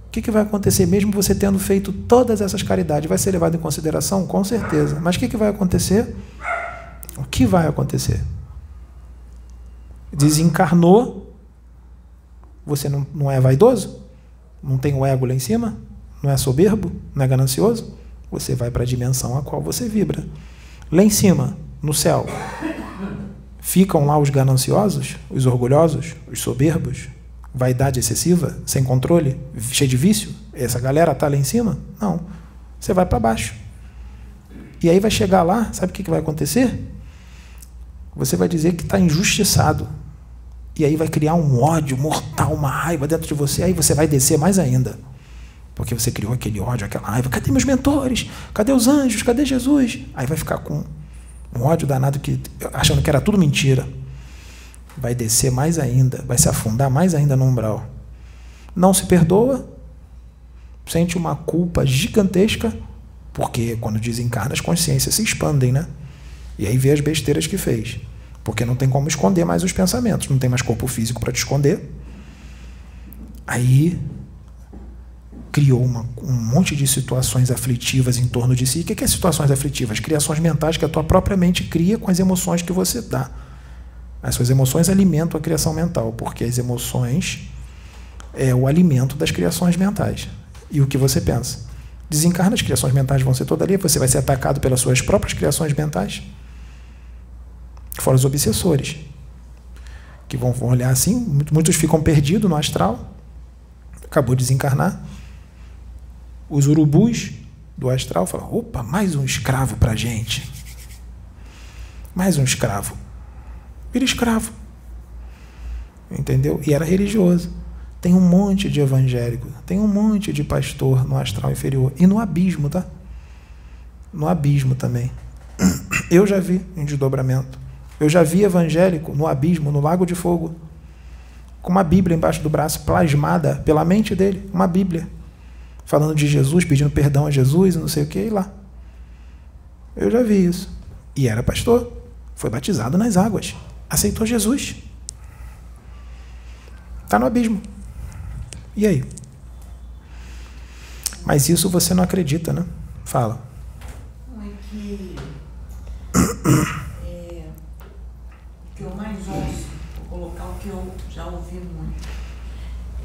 O que, que vai acontecer mesmo você tendo feito todas essas caridades? Vai ser levado em consideração? Com certeza. Mas o que, que vai acontecer? O que vai acontecer? Desencarnou, você não, não é vaidoso? Não tem o ego lá em cima? Não é soberbo? Não é ganancioso? Você vai para a dimensão a qual você vibra. Lá em cima, no céu, ficam lá os gananciosos, os orgulhosos, os soberbos, vaidade excessiva, sem controle, cheio de vício? Essa galera está lá em cima? Não. Você vai para baixo. E aí vai chegar lá, sabe o que vai acontecer? Você vai dizer que está injustiçado. E aí vai criar um ódio mortal, uma raiva dentro de você, aí você vai descer mais ainda. Porque você criou aquele ódio, aquela raiva. Cadê meus mentores? Cadê os anjos? Cadê Jesus? Aí vai ficar com um ódio danado, que, achando que era tudo mentira. Vai descer mais ainda, vai se afundar mais ainda no umbral. Não se perdoa, sente uma culpa gigantesca, porque quando desencarna as consciências se expandem, né? E aí vê as besteiras que fez. Porque não tem como esconder mais os pensamentos, não tem mais corpo físico para te esconder. Aí criou uma, um monte de situações aflitivas em torno de si. O que é situações aflitivas? Criações mentais que a tua própria mente cria com as emoções que você dá. As suas emoções alimentam a criação mental, porque as emoções é o alimento das criações mentais. E o que você pensa? Desencarna, as criações mentais vão ser toda ali, você vai ser atacado pelas suas próprias criações mentais. Fora os obsessores, que vão, olhar assim, muitos ficam perdidos no astral, acabou de desencarnar. Os urubus do astral falam: opa, mais um escravo para gente. Mais um escravo. Vira escravo. Entendeu? E era religioso. Tem um monte de evangélico, tem um monte de pastor no astral inferior. E no abismo, tá? No abismo também. Eu já vi em desdobramento. Eu já vi evangélico no abismo, no lago de fogo, com uma Bíblia embaixo do braço, plasmada pela mente dele, uma Bíblia, falando de Jesus, pedindo perdão a Jesus e não sei o que, e lá. Eu já vi isso. E era pastor, foi batizado nas águas, aceitou Jesus. Está no abismo. E aí? Mas isso você não acredita, né? Fala. É que eu mais ouço, vou colocar o que eu já ouvi muito.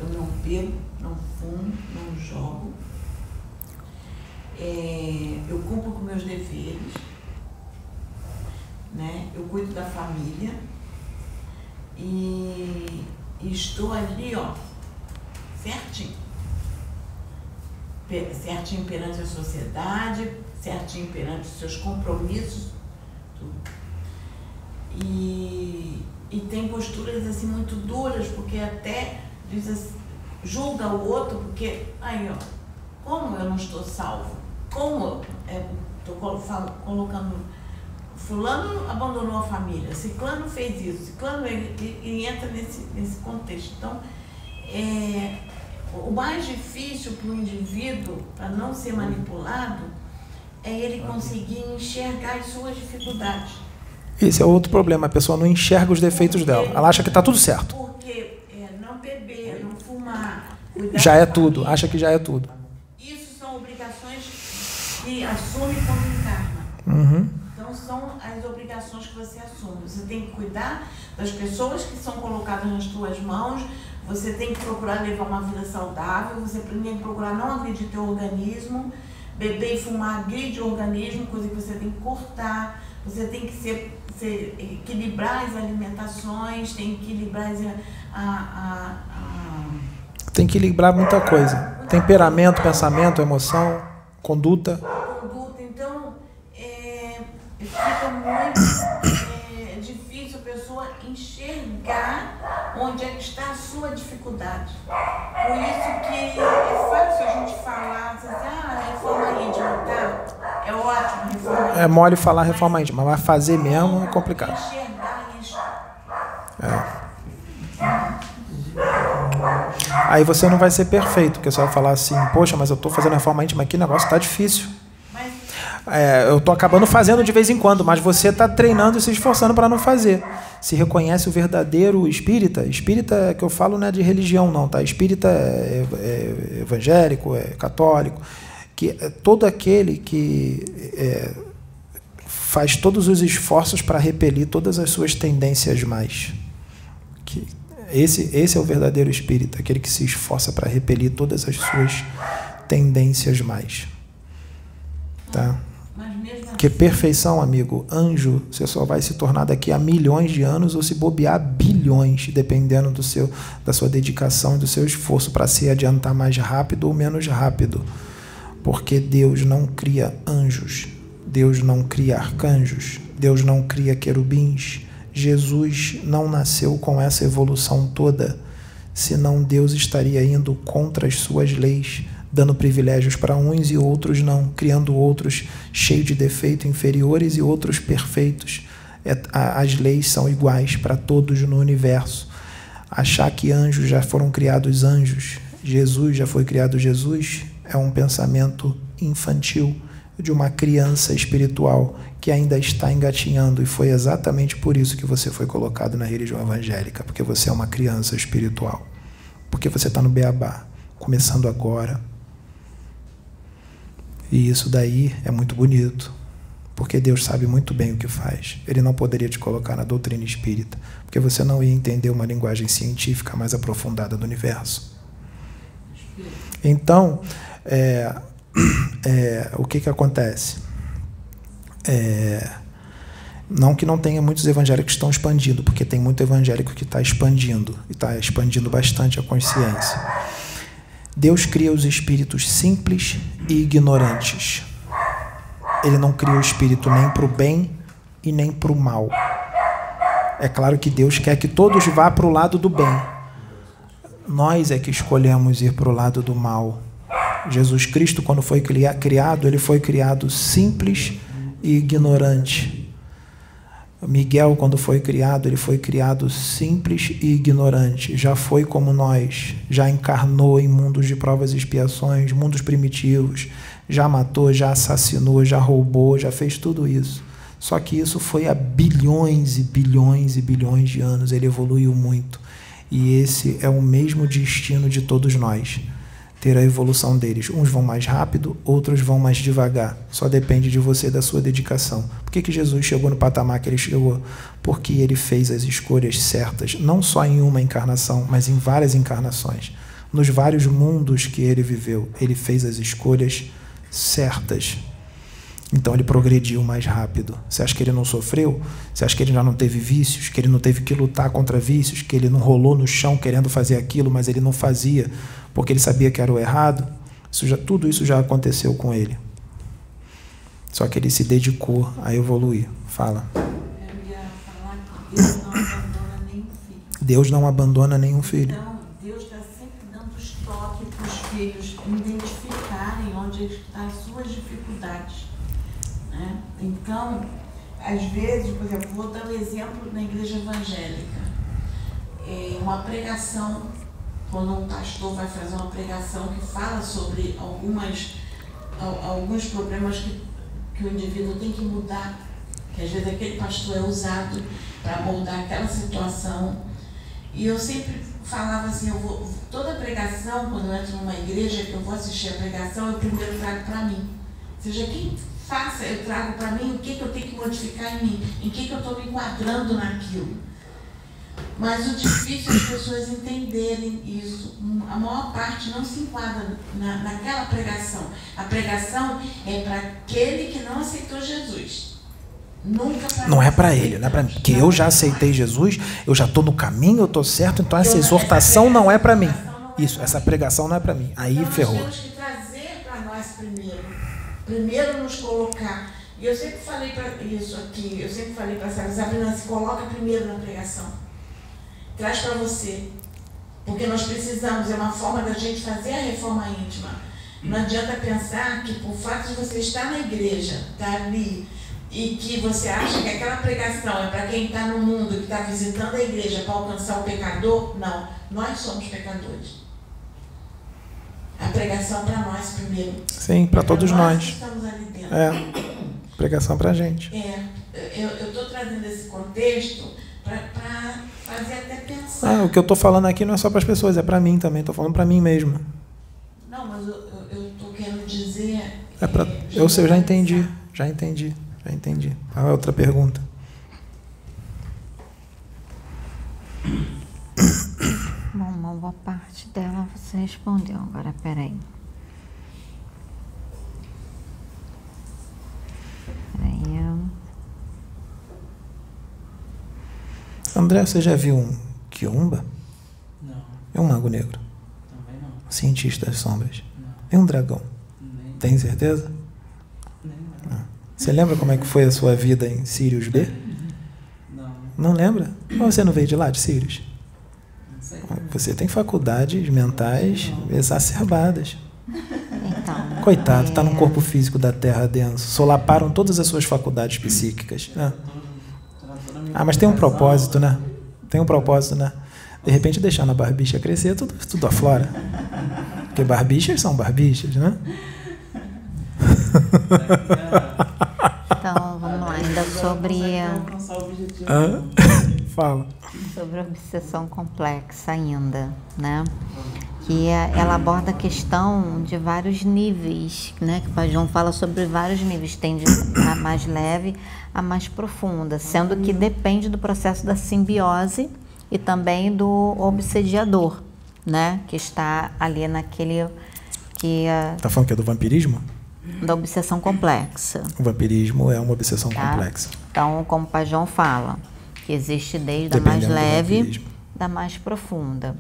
Eu não bebo, não fumo, não jogo. É, eu cumpro com meus deveres. Né? Eu cuido da família. E, e estou ali, ó, certinho. Certinho perante a sociedade, certinho perante os seus compromissos. Tudo. E, e tem posturas assim muito duras, porque até diz assim, julga o outro, porque aí ó, como eu não estou salvo? Como estou é, colocando fulano abandonou a família, ciclano fez isso, ciclano ele, ele entra nesse, nesse contexto. Então, é, o mais difícil para o indivíduo, para não ser manipulado, é ele conseguir enxergar as suas dificuldades. Esse é outro problema. A pessoa não enxerga os defeitos dela. Ela acha que está tudo certo. Porque é, não beber, não fumar. Já é tudo. Acha que já é tudo. Isso são obrigações que assume quando encarna. Uhum. Então são as obrigações que você assume. Você tem que cuidar das pessoas que são colocadas nas suas mãos. Você tem que procurar levar uma vida saudável. Você tem que procurar não agredir teu organismo. Beber e fumar agride o organismo, coisa que você tem que cortar. Você tem que ser você equilibrar as alimentações, tem que equilibrar a, a, a, Tem que equilibrar muita coisa. Temperamento, pensamento, emoção, conduta. Conduta, então é, fica muito é, difícil a pessoa enxergar onde é que está a sua dificuldade. Por isso que é fácil a gente falar, assim, ah, reforma íntima, tá? É ótimo. É mole falar reforma íntima, mas fazer mesmo é complicado. É. Aí você não vai ser perfeito, porque você vai falar assim, poxa, mas eu estou fazendo reforma íntima aqui, o negócio está difícil. É, eu estou acabando fazendo de vez em quando, mas você está treinando e se esforçando para não fazer. Se reconhece o verdadeiro espírita, espírita é que eu falo não é de religião não, tá? Espírita é, é evangélico, é católico, que todo aquele que é, faz todos os esforços para repelir todas as suas tendências mais. Que esse, esse é o verdadeiro espírita, aquele que se esforça para repelir todas as suas tendências mais. Tá? Porque perfeição, amigo, anjo, você só vai se tornar daqui a milhões de anos ou se bobear bilhões, dependendo do seu, da sua dedicação e do seu esforço para se adiantar mais rápido ou menos rápido. Porque Deus não cria anjos, Deus não cria arcanjos, Deus não cria querubins. Jesus não nasceu com essa evolução toda, senão Deus estaria indo contra as suas leis, dando privilégios para uns e outros não, criando outros cheios de defeito, inferiores e outros perfeitos. É, as leis são iguais para todos no universo. Achar que anjos já foram criados anjos, Jesus já foi criado Jesus, é um pensamento infantil de uma criança espiritual que ainda está engatinhando e foi exatamente por isso que você foi colocado na religião evangélica, porque você é uma criança espiritual, porque você está no beabá, começando agora. E isso daí é muito bonito, porque Deus sabe muito bem o que faz. Ele não poderia te colocar na doutrina espírita, porque você não ia entender uma linguagem científica mais aprofundada do universo. Então, é, é, o que, que acontece? É, não que não tenha muitos evangélicos que estão expandindo, porque tem muito evangélico que está expandindo, e está expandindo bastante a consciência. Deus cria os espíritos simples e ignorantes. Ele não cria o espírito nem para o bem e nem para o mal. É claro que Deus quer que todos vá para o lado do bem. Nós é que escolhemos ir para o lado do mal. Jesus Cristo, quando foi cria- criado, ele foi criado simples e ignorante. Miguel, quando foi criado, ele foi criado simples e ignorante. Já foi como nós, já encarnou em mundos de provas e expiações, mundos primitivos, já matou, já assassinou, já roubou, já fez tudo isso. Só que isso foi há bilhões e bilhões e bilhões de anos. Ele evoluiu muito. E esse é o mesmo destino de todos nós ter a evolução deles. Uns vão mais rápido, outros vão mais devagar. Só depende de você da sua dedicação. Por que, que Jesus chegou no patamar que ele chegou? Porque ele fez as escolhas certas, não só em uma encarnação, mas em várias encarnações. Nos vários mundos que ele viveu, ele fez as escolhas certas. Então ele progrediu mais rápido. Você acha que ele não sofreu? Você acha que ele já não teve vícios? Que ele não teve que lutar contra vícios? Que ele não rolou no chão querendo fazer aquilo, mas ele não fazia porque ele sabia que era o errado? Isso já, tudo isso já aconteceu com ele. Só que ele se dedicou a evoluir. Fala. Eu ia falar que Deus não abandona nenhum filho. Deus não abandona nenhum filho. Então, Deus está sempre dando os toques para os filhos identificarem onde estão as suas dificuldades. né? Então, às vezes, por exemplo, vou dar um exemplo na igreja evangélica. É uma pregação, quando um pastor vai fazer uma pregação que fala sobre algumas, al- alguns problemas que, que o indivíduo tem que mudar, que às vezes aquele pastor é usado para moldar aquela situação. E eu sempre falava assim, eu vou, toda pregação, quando eu entro numa igreja, que eu vou assistir a pregação, eu primeiro trago para mim. Seja quem faça, eu trago para mim o que, que eu tenho que modificar em mim, em que, que eu estou me enquadrando naquilo. Mas o difícil é as pessoas entenderem isso. A maior parte não se enquadra na, naquela pregação. A pregação é para aquele que não aceitou Jesus. Nunca Não é para ele, não é para mim. Porque eu já aceitei Jesus, eu já estou no caminho, eu estou certo, então essa exortação não é para mim. Isso, essa pregação não é para mim. Aí Então, ferrou. Nós temos que trazer para nós primeiro. Nos colocar E eu sempre falei para isso aqui, eu sempre falei para a Sabrina, se coloca primeiro na pregação. Traz para você. Porque nós precisamos, é uma forma da gente fazer a reforma íntima. Não adianta pensar que por fato de você estar na igreja, estar tá ali, e que você acha que aquela pregação é para quem está no mundo, que está visitando a igreja para alcançar o pecador, não. Nós somos pecadores. A pregação para nós primeiro. Sim, para todos nós. nós. Estamos ali dentro. É. Pregação para a gente. É. Eu estou trazendo esse contexto para fazer até pensar. Ah, o que eu estou falando aqui não é só para as pessoas, é para mim também. Estou falando para mim mesmo. Não, mas eu estou querendo dizer. É pra, é, eu, sei, eu já entendi. Já entendi. Já entendi. Qual é outra pergunta? Bom, uma boa parte dela você respondeu. Agora, peraí. Peraí. André, você já viu um Kiumba? Não. É um mago negro? Também não. Cientista das sombras? Não. É um dragão? Nem. Tem certeza? Nem. Não. Você lembra como é que foi a sua vida em Sirius B? Não. Não lembra? Ou você não veio de lá, de Sirius? Você tem faculdades mentais exacerbadas. Então, Coitado, está é... num corpo físico da Terra denso. Solaparam todas as suas faculdades psíquicas. Né? Ah, mas tem um propósito, né? Tem um propósito, né? De repente deixar na barbicha crescer, tudo, tudo aflora. Porque barbichas são barbichas, né? Ainda sobre. Ah, fala sobre a obsessão complexa ainda, né? Que é, ela aborda a questão de vários níveis, né? Que o Pai João fala sobre vários níveis, tem de a mais leve a mais profunda, sendo que depende do processo da simbiose e também do obsediador, né? Que está ali naquele que tá falando que é do vampirismo? Da obsessão complexa. O vampirismo é uma obsessão tá? complexa. Então, como o Pai João fala, que existe desde a mais leve da mais profunda.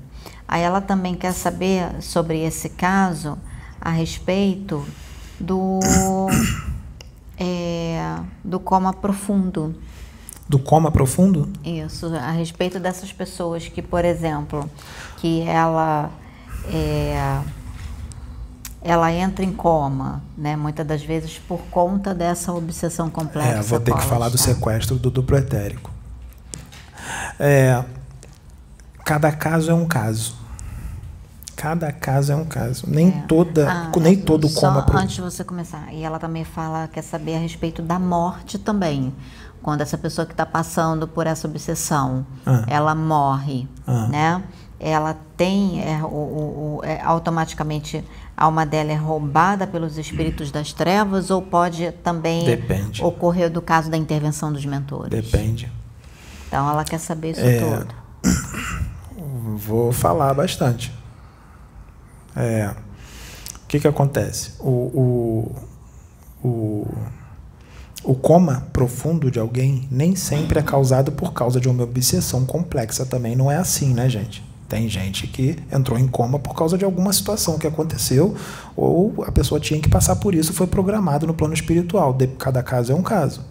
Aí ela também quer saber sobre esse caso a respeito do é, do coma profundo. Do coma profundo? Isso, a respeito dessas pessoas que, por exemplo, que ela é, ela entra em coma, né? Muitas das vezes por conta dessa obsessão complexa. É, vou ter que falar do sequestro do duplo etérico. É, cada caso é um caso. Cada caso é um caso. Nem é. toda, ah, nem todo só coma. Pro... Antes de você começar, e ela também fala, quer saber a respeito da morte também. Quando essa pessoa que está passando por essa obsessão, ah. ela morre, ah. né? Ela tem é, o, o, é, automaticamente a alma dela é roubada pelos espíritos das trevas ou pode também Depende. ocorrer do caso da intervenção dos mentores? Depende. Então ela quer saber isso é, tudo. Vou falar bastante. É, o que, que acontece? O, o, o, o coma profundo de alguém nem sempre é causado por causa de uma obsessão complexa também. Não é assim, né, gente? Tem gente que entrou em coma por causa de alguma situação que aconteceu, ou a pessoa tinha que passar por isso, foi programado no plano espiritual. Cada caso é um caso.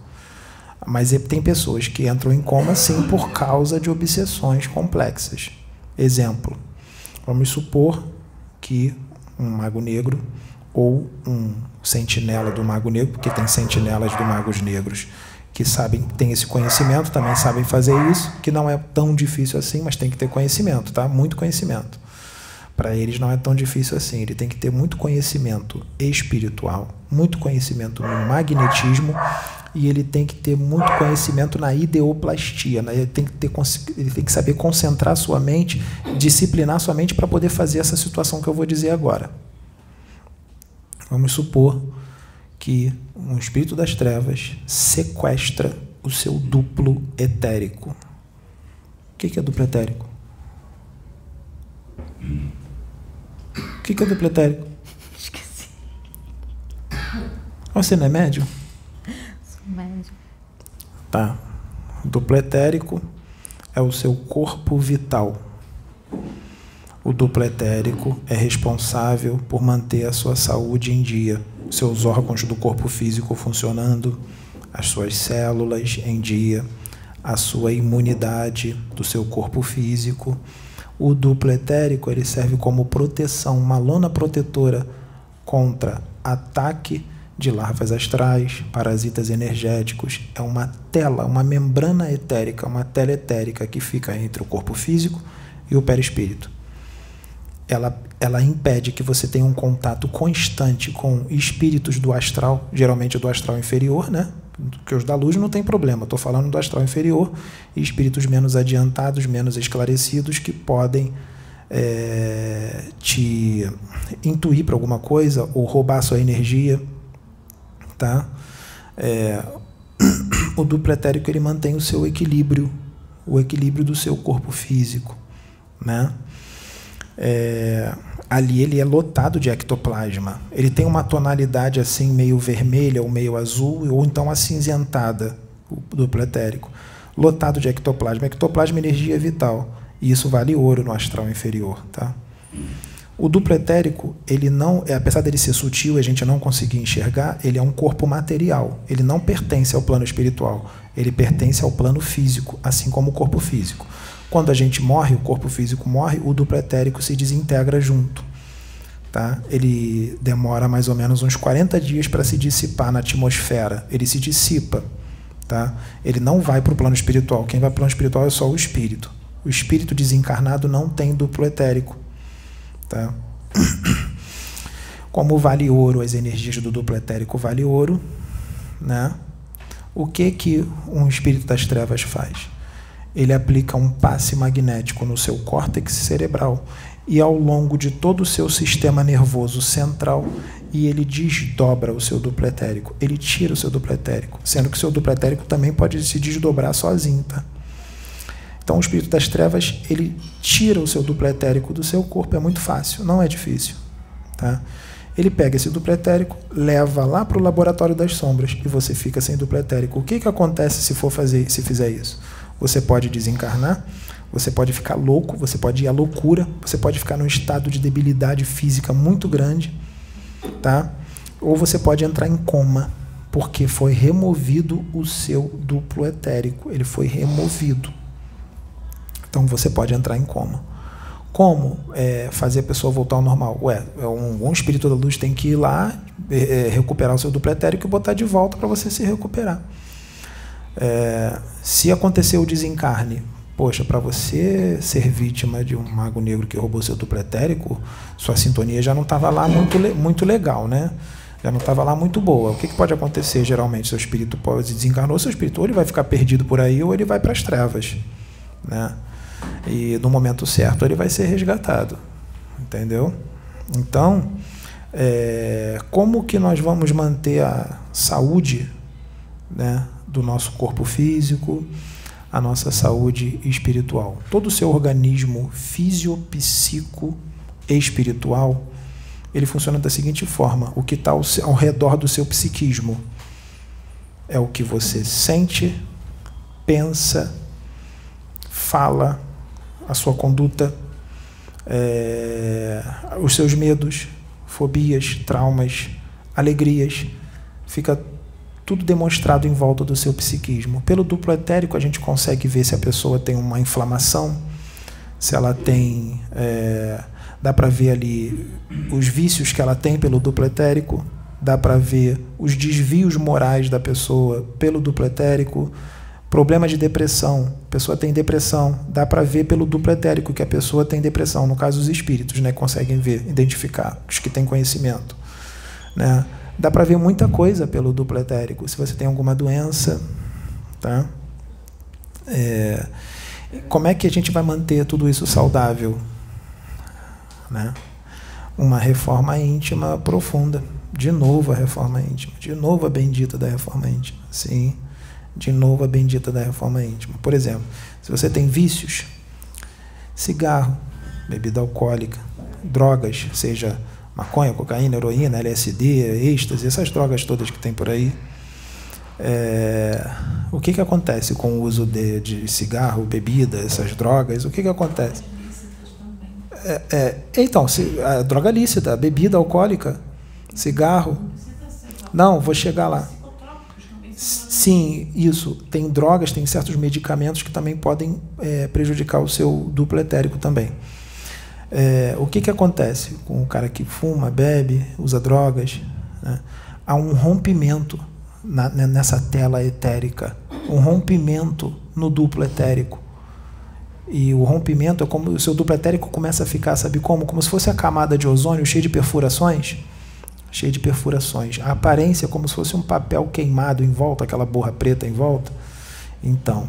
Mas tem pessoas que entram em coma sim por causa de obsessões complexas. Exemplo: vamos supor que um mago negro ou um sentinela do mago negro, porque tem sentinelas do magos negros que sabem, têm esse conhecimento, também sabem fazer isso, que não é tão difícil assim, mas tem que ter conhecimento, tá? Muito conhecimento. Para eles não é tão difícil assim, ele tem que ter muito conhecimento espiritual, muito conhecimento no magnetismo e ele tem que ter muito conhecimento na ideoplastia. Né? Ele, tem que ter, ele tem que saber concentrar sua mente, disciplinar sua mente para poder fazer essa situação que eu vou dizer agora. Vamos supor que um espírito das trevas sequestra o seu duplo etérico. O que é duplo etérico? O que é duplo etérico? Esqueci. Você não é médium? médio. Tá. O duplo etérico é o seu corpo vital. O duplo etérico é responsável por manter a sua saúde em dia. Seus órgãos do corpo físico funcionando, as suas células em dia, a sua imunidade do seu corpo físico. O duplo etérico ele serve como proteção, uma lona protetora contra ataque de larvas astrais, parasitas energéticos. É uma tela, uma membrana etérica, uma tela etérica que fica entre o corpo físico e o perispírito. Ela, ela impede que você tenha um contato constante com espíritos do astral, geralmente do astral inferior, né? Porque os da luz não tem problema, estou falando do astral inferior e espíritos menos adiantados, menos esclarecidos que podem é, te intuir para alguma coisa ou roubar sua energia tá? É, o duplo etérico ele mantém o seu equilíbrio, o equilíbrio do seu corpo físico, né? É, ali ele é lotado de ectoplasma. Ele tem uma tonalidade assim meio vermelha ou meio azul ou então acinzentada, o duplo etérico, lotado de ectoplasma. Ectoplasma é energia vital e isso vale ouro no astral inferior, tá? O duplo etérico, ele não, é, apesar dele ser sutil e a gente não conseguir enxergar, ele é um corpo material. Ele não pertence ao plano espiritual. Ele pertence ao plano físico, assim como o corpo físico. Quando a gente morre, o corpo físico morre, o duplo etérico se desintegra junto. Tá? Ele demora mais ou menos uns 40 dias para se dissipar na atmosfera. Ele se dissipa. Tá? Ele não vai para o plano espiritual. Quem vai para o plano espiritual é só o espírito. O espírito desencarnado não tem duplo etérico. Tá? Como vale ouro, as energias do duplo etérico vale ouro, né? O que que um espírito das trevas faz? Ele aplica um passe magnético no seu córtex cerebral e ao longo de todo o seu sistema nervoso central e ele desdobra o seu duplo etérico. Ele tira o seu duplo etérico, sendo que o seu duplo etérico também pode se desdobrar sozinho, tá? Então, o espírito das trevas, ele tira o seu duplo etérico do seu corpo, é muito fácil, não é difícil. Tá? Ele pega esse duplo etérico, leva lá para o laboratório das sombras e você fica sem duplo etérico. O que, que acontece se for fazer, se fizer isso? Você pode desencarnar, você pode ficar louco, você pode ir à loucura, você pode ficar num estado de debilidade física muito grande, tá? Ou você pode entrar em coma, porque foi removido o seu duplo etérico, ele foi removido. Então você pode entrar em coma. Como é, fazer a pessoa voltar ao normal? Ué, é um, um espírito da luz tem que ir lá, é, é recuperar o seu duplo etérico e botar de volta para você se recuperar. É, se acontecer o desencarne, poxa, para você ser vítima de um mago negro que roubou seu duplo etérico, sua sintonia já não estava lá muito, muito legal, né? Já não estava lá muito boa. O que, que, pode acontecer geralmente? Seu espírito pode desencarnou, seu espírito ou ele vai ficar perdido por aí ou ele vai para as trevas, né? e no momento certo ele vai ser resgatado, entendeu? Então, é, como que nós vamos manter a saúde né, do nosso corpo físico, a nossa saúde espiritual? Todo o seu organismo fisiopsico espiritual ele funciona da seguinte forma: o que está ao, ao redor do seu psiquismo é o que você sente, pensa, fala a sua conduta, é, os seus medos, fobias, traumas, alegrias, fica tudo demonstrado em volta do seu psiquismo. Pelo duplo etérico, a gente consegue ver se a pessoa tem uma inflamação, se ela tem. É, dá para ver ali os vícios que ela tem pelo duplo etérico, dá para ver os desvios morais da pessoa pelo duplo etérico Problema de depressão. A pessoa tem depressão. Dá para ver pelo duplo etérico que a pessoa tem depressão. No caso, os espíritos né, conseguem ver, identificar, os que têm conhecimento. Né? Dá para ver muita coisa pelo duplo etérico. Se você tem alguma doença. Tá? É, como é que a gente vai manter tudo isso saudável? Né? Uma reforma íntima profunda. De novo a reforma íntima. De novo a bendita da reforma íntima. Sim de novo a bendita da reforma íntima. Por exemplo, se você tem vícios, cigarro, bebida alcoólica, drogas, seja maconha, cocaína, heroína, LSD, êxtase, essas drogas todas que tem por aí. É, o que, que acontece com o uso de, de cigarro, bebida, essas drogas? O que, que acontece? É, é, então, se, a droga lícita, a bebida alcoólica, cigarro, Não, vou chegar lá. Sim, isso. Tem drogas, tem certos medicamentos que também podem é, prejudicar o seu duplo etérico também. É, o que, que acontece com o cara que fuma, bebe, usa drogas? né? Há um rompimento na- né, nessa tela etérica, um rompimento no duplo etérico. E o rompimento é como o seu duplo etérico começa a ficar, sabe como? Como se fosse a camada de ozônio cheia de perfurações. Cheia de perfurações. A aparência é como se fosse um papel queimado em volta, aquela borra preta em volta. Então,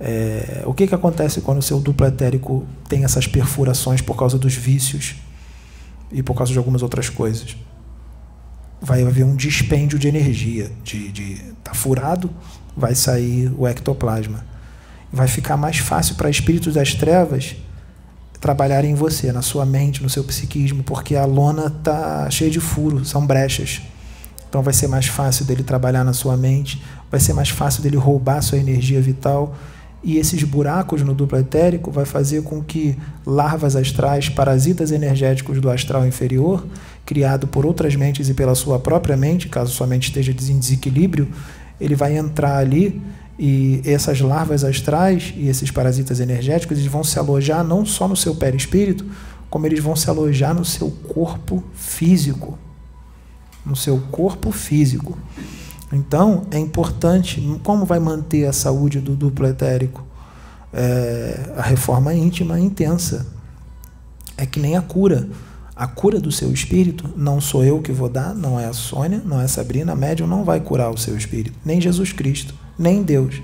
é, o que, que acontece quando o seu duplo etérico tem essas perfurações por causa dos vícios e por causa de algumas outras coisas? Vai haver um dispêndio de energia. De, de, tá furado, vai sair o ectoplasma. Vai ficar mais fácil para espíritos das trevas trabalharem em você, na sua mente, no seu psiquismo, porque a lona tá cheia de furo, são brechas. Então vai ser mais fácil dele trabalhar na sua mente, vai ser mais fácil dele roubar sua energia vital. E esses buracos no duplo etérico vai fazer com que larvas astrais, parasitas energéticos do astral inferior, criado por outras mentes e pela sua própria mente, caso sua mente esteja em desequilíbrio, ele vai entrar ali e essas larvas astrais e esses parasitas energéticos eles vão se alojar não só no seu perispírito, como eles vão se alojar no seu corpo físico. No seu corpo físico. Então, é importante, como vai manter a saúde do duplo etérico? É, a reforma íntima intensa. É que nem a cura. A cura do seu espírito não sou eu que vou dar, não é a Sônia, não é a Sabrina, a médium não vai curar o seu espírito, nem Jesus Cristo, nem Deus.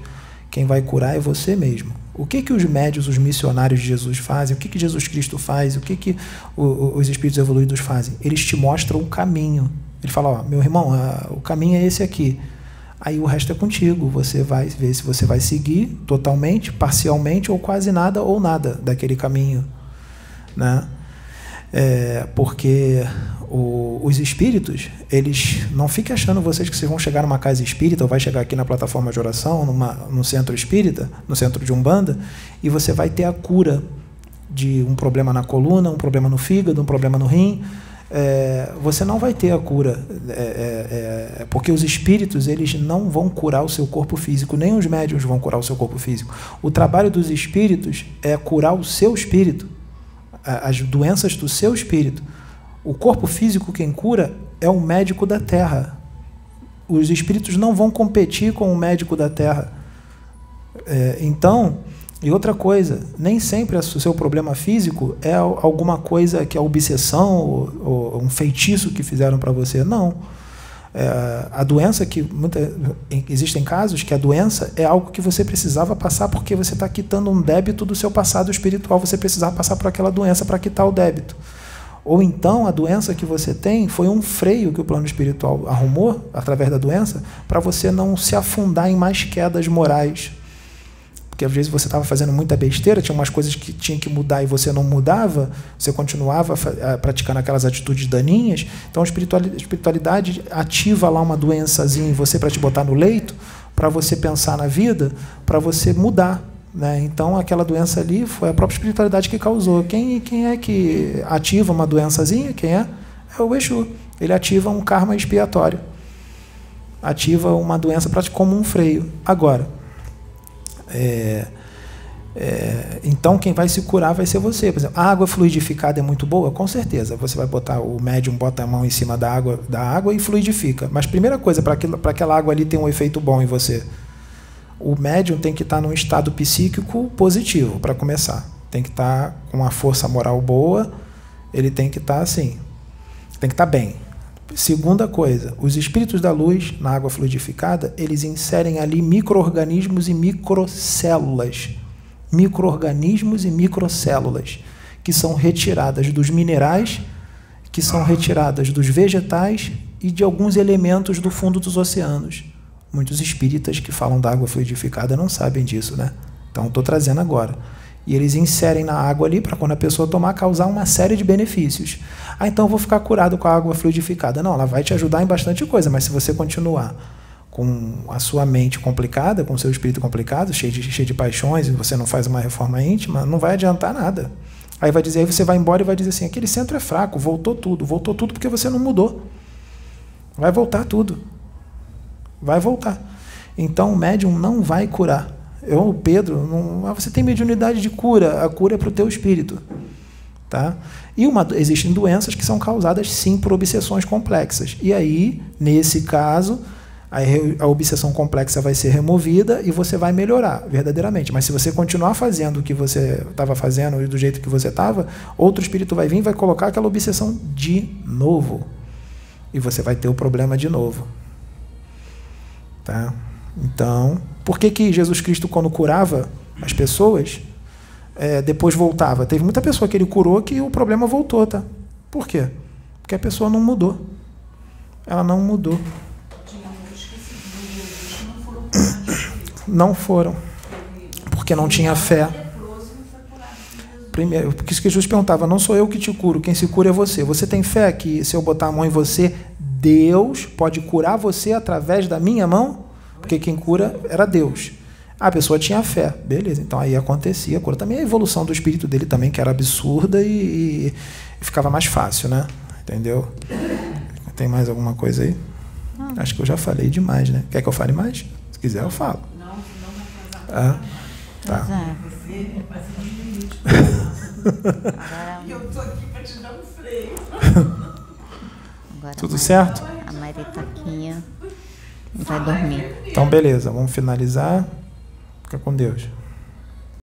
Quem vai curar é você mesmo. O que que os médios, os missionários de Jesus fazem? O que que Jesus Cristo faz? O que que os espíritos evoluídos fazem? Eles te mostram o caminho. Ele fala, ó, meu irmão, a, o caminho é esse aqui. Aí o resto é contigo. Você vai ver se você vai seguir totalmente, parcialmente ou quase nada ou nada daquele caminho, né? É, porque o, os espíritos, eles não fiquem achando vocês que vocês vão chegar numa casa espírita ou vai chegar aqui na plataforma de oração, numa, num centro espírita, no centro de Umbanda, e você vai ter a cura de um problema na coluna, um problema no fígado, um problema no rim. É, você não vai ter a cura, é, é, é, porque os espíritos eles não vão curar o seu corpo físico, nem os médiums vão curar o seu corpo físico. O trabalho dos espíritos é curar o seu espírito as doenças do seu espírito. O corpo físico quem cura é o médico da terra. Os espíritos não vão competir com o médico da terra. É, então, e outra coisa, nem sempre o seu problema físico é alguma coisa que é obsessão ou, ou um feitiço que fizeram para você. Não. É, a doença que muita, existem casos que a doença é algo que você precisava passar porque você está quitando um débito do seu passado espiritual, você precisava passar por aquela doença para quitar o débito. Ou então a doença que você tem foi um freio que o plano espiritual arrumou através da doença para você não se afundar em mais quedas morais. Porque às vezes você estava fazendo muita besteira, tinha umas coisas que tinha que mudar e você não mudava, você continuava praticando aquelas atitudes daninhas. Então a espiritualidade ativa lá uma doençazinha em você para te botar no leito, para você pensar na vida, para você mudar. Né? Então aquela doença ali foi a própria espiritualidade que causou. Quem, quem é que ativa uma doençazinha? Quem é? É o Exu. Ele ativa um karma expiatório. Ativa uma doença como um freio. Agora, é, é, então quem vai se curar vai ser você. Por exemplo, a água fluidificada é muito boa? Com certeza. Você vai botar, o médium bota a mão em cima da água, da água e fluidifica. Mas primeira coisa, para aquela água ali ter um efeito bom em você, o médium tem que estar num estado psíquico positivo, para começar. Tem que estar com uma força moral boa, ele tem que estar assim, tem que estar bem. Segunda coisa, os espíritos da luz na água fluidificada, eles inserem ali microorganismos e microcélulas. Microorganismos e microcélulas que são retiradas dos minerais, que são retiradas dos vegetais e de alguns elementos do fundo dos oceanos. Muitos espíritas que falam da água fluidificada não sabem disso, né? Então estou trazendo agora. E eles inserem na água ali para quando a pessoa tomar causar uma série de benefícios. Ah, então eu vou ficar curado com a água fluidificada. Não, ela vai te ajudar em bastante coisa, mas se você continuar com a sua mente complicada, com o seu espírito complicado, cheio de, cheio de paixões, e você não faz uma reforma íntima, não vai adiantar nada. Aí vai dizer, aí você vai embora e vai dizer assim, aquele centro é fraco, voltou tudo, voltou tudo porque você não mudou. Vai voltar tudo. Vai voltar. Então o médium não vai curar. Eu, Pedro, não, você tem mediunidade de cura, a cura é para o teu espírito. Tá? E uma, existem doenças que são causadas sim por obsessões complexas. E aí, nesse caso, a, a obsessão complexa vai ser removida e você vai melhorar verdadeiramente. Mas se você continuar fazendo o que você estava fazendo e do jeito que você estava, outro espírito vai vir e vai colocar aquela obsessão de novo. E você vai ter o problema de novo. Tá? Então, por que, que Jesus Cristo, quando curava as pessoas, é, depois voltava? Teve muita pessoa que ele curou que o problema voltou, tá? Por quê? Porque a pessoa não mudou. Ela não mudou. Não foram. Porque não tinha fé. Primeiro, porque isso que Jesus perguntava, não sou eu que te curo, quem se cura é você. Você tem fé que se eu botar a mão em você, Deus pode curar você através da minha mão? Porque quem cura era Deus. A pessoa tinha fé, beleza. Então aí acontecia a cura. Também a evolução do espírito dele também, que era absurda e, e ficava mais fácil, né? Entendeu? Tem mais alguma coisa aí? Não. Acho que eu já falei demais, né? Quer que eu fale mais? Se quiser, eu falo. Não, não ah, tá. E eu tô aqui para te dar um freio. Tudo certo? A Maritaquinha vai dormir. Então, beleza, vamos finalizar. Fica com Deus.